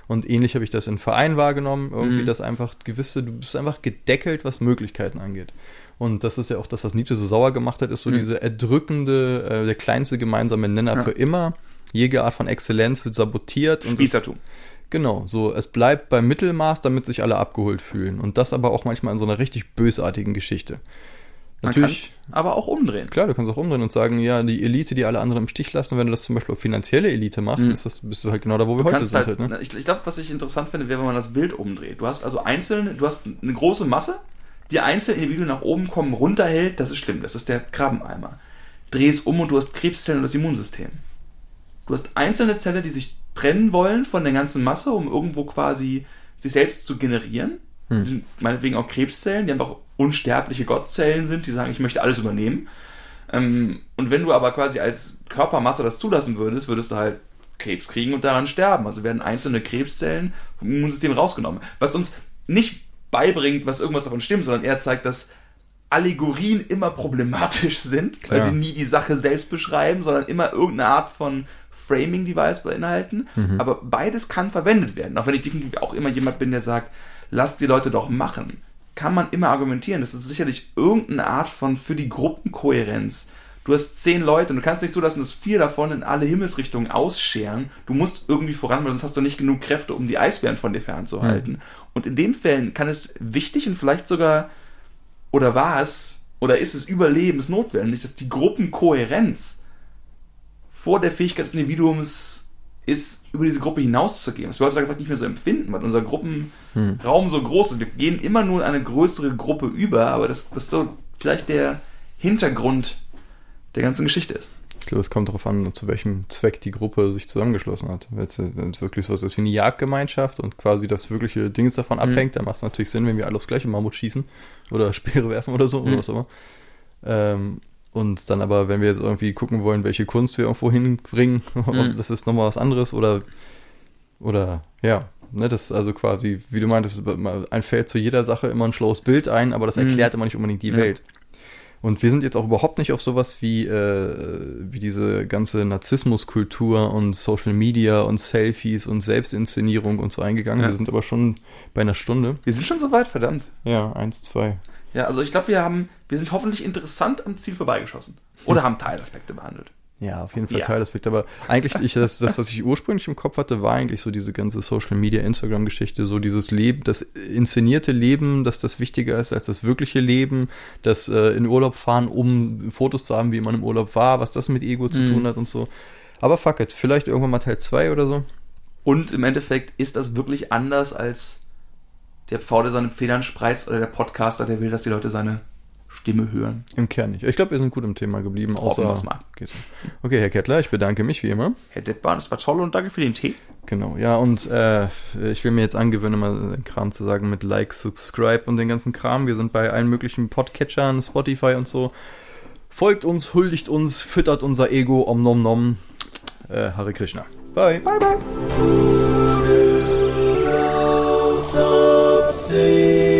Und ähnlich habe ich das in Vereinen wahrgenommen, irgendwie, mhm. dass einfach gewisse, du bist einfach gedeckelt, was Möglichkeiten angeht. Und das ist ja auch das, was Nietzsche so sauer gemacht hat, ist so mhm. diese erdrückende, äh, der kleinste gemeinsame Nenner ja. für immer. Jede Art von Exzellenz wird sabotiert. Und Spießertum. Genau, so es bleibt beim Mittelmaß, damit sich alle abgeholt fühlen. Und das aber auch manchmal in so einer richtig bösartigen Geschichte. Natürlich. aber auch umdrehen. Klar, du kannst auch umdrehen und sagen, ja, die Elite, die alle anderen im Stich lassen, wenn du das zum Beispiel auf finanzielle Elite machst, mhm. ist das, bist du halt genau da, wo wir heute sind. Halt, halt, ne? Ich, ich glaube, was ich interessant finde, wäre, wenn man das Bild umdreht. Du hast also einzelne, du hast eine große Masse, die einzelne Individuen nach oben kommen, runterhält, das ist schlimm. Das ist der Krabbeneimer. Dreh es um und du hast Krebszellen und das Immunsystem. Du hast einzelne Zellen, die sich trennen wollen von der ganzen Masse, um irgendwo quasi sich selbst zu generieren. Hm. Meinetwegen auch Krebszellen, die einfach unsterbliche Gottzellen sind, die sagen, ich möchte alles übernehmen. Ähm, und wenn du aber quasi als Körpermasse das zulassen würdest, würdest du halt Krebs kriegen und daran sterben. Also werden einzelne Krebszellen vom Immunsystem rausgenommen. Was uns nicht beibringt, was irgendwas davon stimmt, sondern eher zeigt, dass Allegorien immer problematisch sind, weil ja. sie nie die Sache selbst beschreiben, sondern immer irgendeine Art von Framing-Device beinhalten. Mhm. Aber beides kann verwendet werden. Auch wenn ich definitiv auch immer jemand bin, der sagt, lasst die Leute doch machen. Kann man immer argumentieren. Das ist sicherlich irgendeine Art von für die Gruppenkohärenz. Du hast zehn Leute und du kannst nicht zulassen, dass vier davon in alle Himmelsrichtungen ausscheren. Du musst irgendwie voran, weil sonst hast du nicht genug Kräfte, um die Eisbären von dir fernzuhalten. Mhm. Und in den Fällen kann es wichtig und vielleicht sogar, oder war es, oder ist es überlebensnotwendig, dass die Gruppenkohärenz vor der Fähigkeit des Individuums ist, über diese Gruppe hinauszugehen. Was wir heutzutage vielleicht nicht mehr so empfinden, weil unser Gruppenraum hm. so groß ist. Wir gehen immer nur in eine größere Gruppe über, aber das, das so vielleicht der Hintergrund der ganzen Geschichte ist. Ich glaube, es kommt darauf an, zu welchem Zweck die Gruppe sich zusammengeschlossen hat. Wenn es wirklich so ist wie eine Jagdgemeinschaft und quasi das wirkliche Ding davon mhm. abhängt, dann macht es natürlich Sinn, wenn wir alle aufs gleiche Mammut schießen oder Speere werfen oder so mhm. oder was immer. Ähm, und dann aber, wenn wir jetzt irgendwie gucken wollen, welche Kunst wir irgendwo hinbringen, mhm. das ist nochmal was anderes oder, oder, ja, ne, das ist also quasi, wie du meintest, ein fällt zu jeder Sache immer ein schlaues Bild ein, aber das mhm. erklärt mhm. immer nicht unbedingt die ja. Welt. Und wir sind jetzt auch überhaupt nicht auf sowas wie, äh, wie diese ganze Narzissmuskultur und Social Media und Selfies und Selbstinszenierung und so eingegangen. Ja. Wir sind aber schon bei einer Stunde. Wir sind schon so weit, verdammt. Ja, eins, zwei. Ja, also ich glaube, wir haben, wir sind hoffentlich interessant am Ziel vorbeigeschossen. Oder haben Teilaspekte behandelt. Ja, auf jeden Fall ja. Teilaspekte. Aber eigentlich, ich, das, das, was ich ursprünglich im Kopf hatte, war eigentlich so diese ganze Social Media, Instagram-Geschichte, so dieses Leben, das inszenierte Leben, dass das wichtiger ist als das wirkliche Leben, das äh, in Urlaub fahren, um Fotos zu haben, wie man im Urlaub war, was das mit Ego zu mhm. tun hat und so. Aber fuck it, vielleicht irgendwann mal Teil 2 oder so. Und im Endeffekt ist das wirklich anders als der Pfau, der seine Federn spreizt, oder der Podcaster, der will, dass die Leute seine Stimme hören. Im Kern nicht. Ich glaube, wir sind gut im Thema geblieben. Außer, mal. Okay, Herr Kettler, ich bedanke mich wie immer. Herr Deppbahn, das war toll und danke für den Tee. Genau, ja, und äh, ich will mir jetzt angewöhnen, mal den Kram zu sagen mit Like, Subscribe und den ganzen Kram. Wir sind bei allen möglichen Podcatchern, Spotify und so. Folgt uns, huldigt uns, füttert unser Ego, om nom nom. Äh, Hare Krishna. Bye. Bye, bye. See.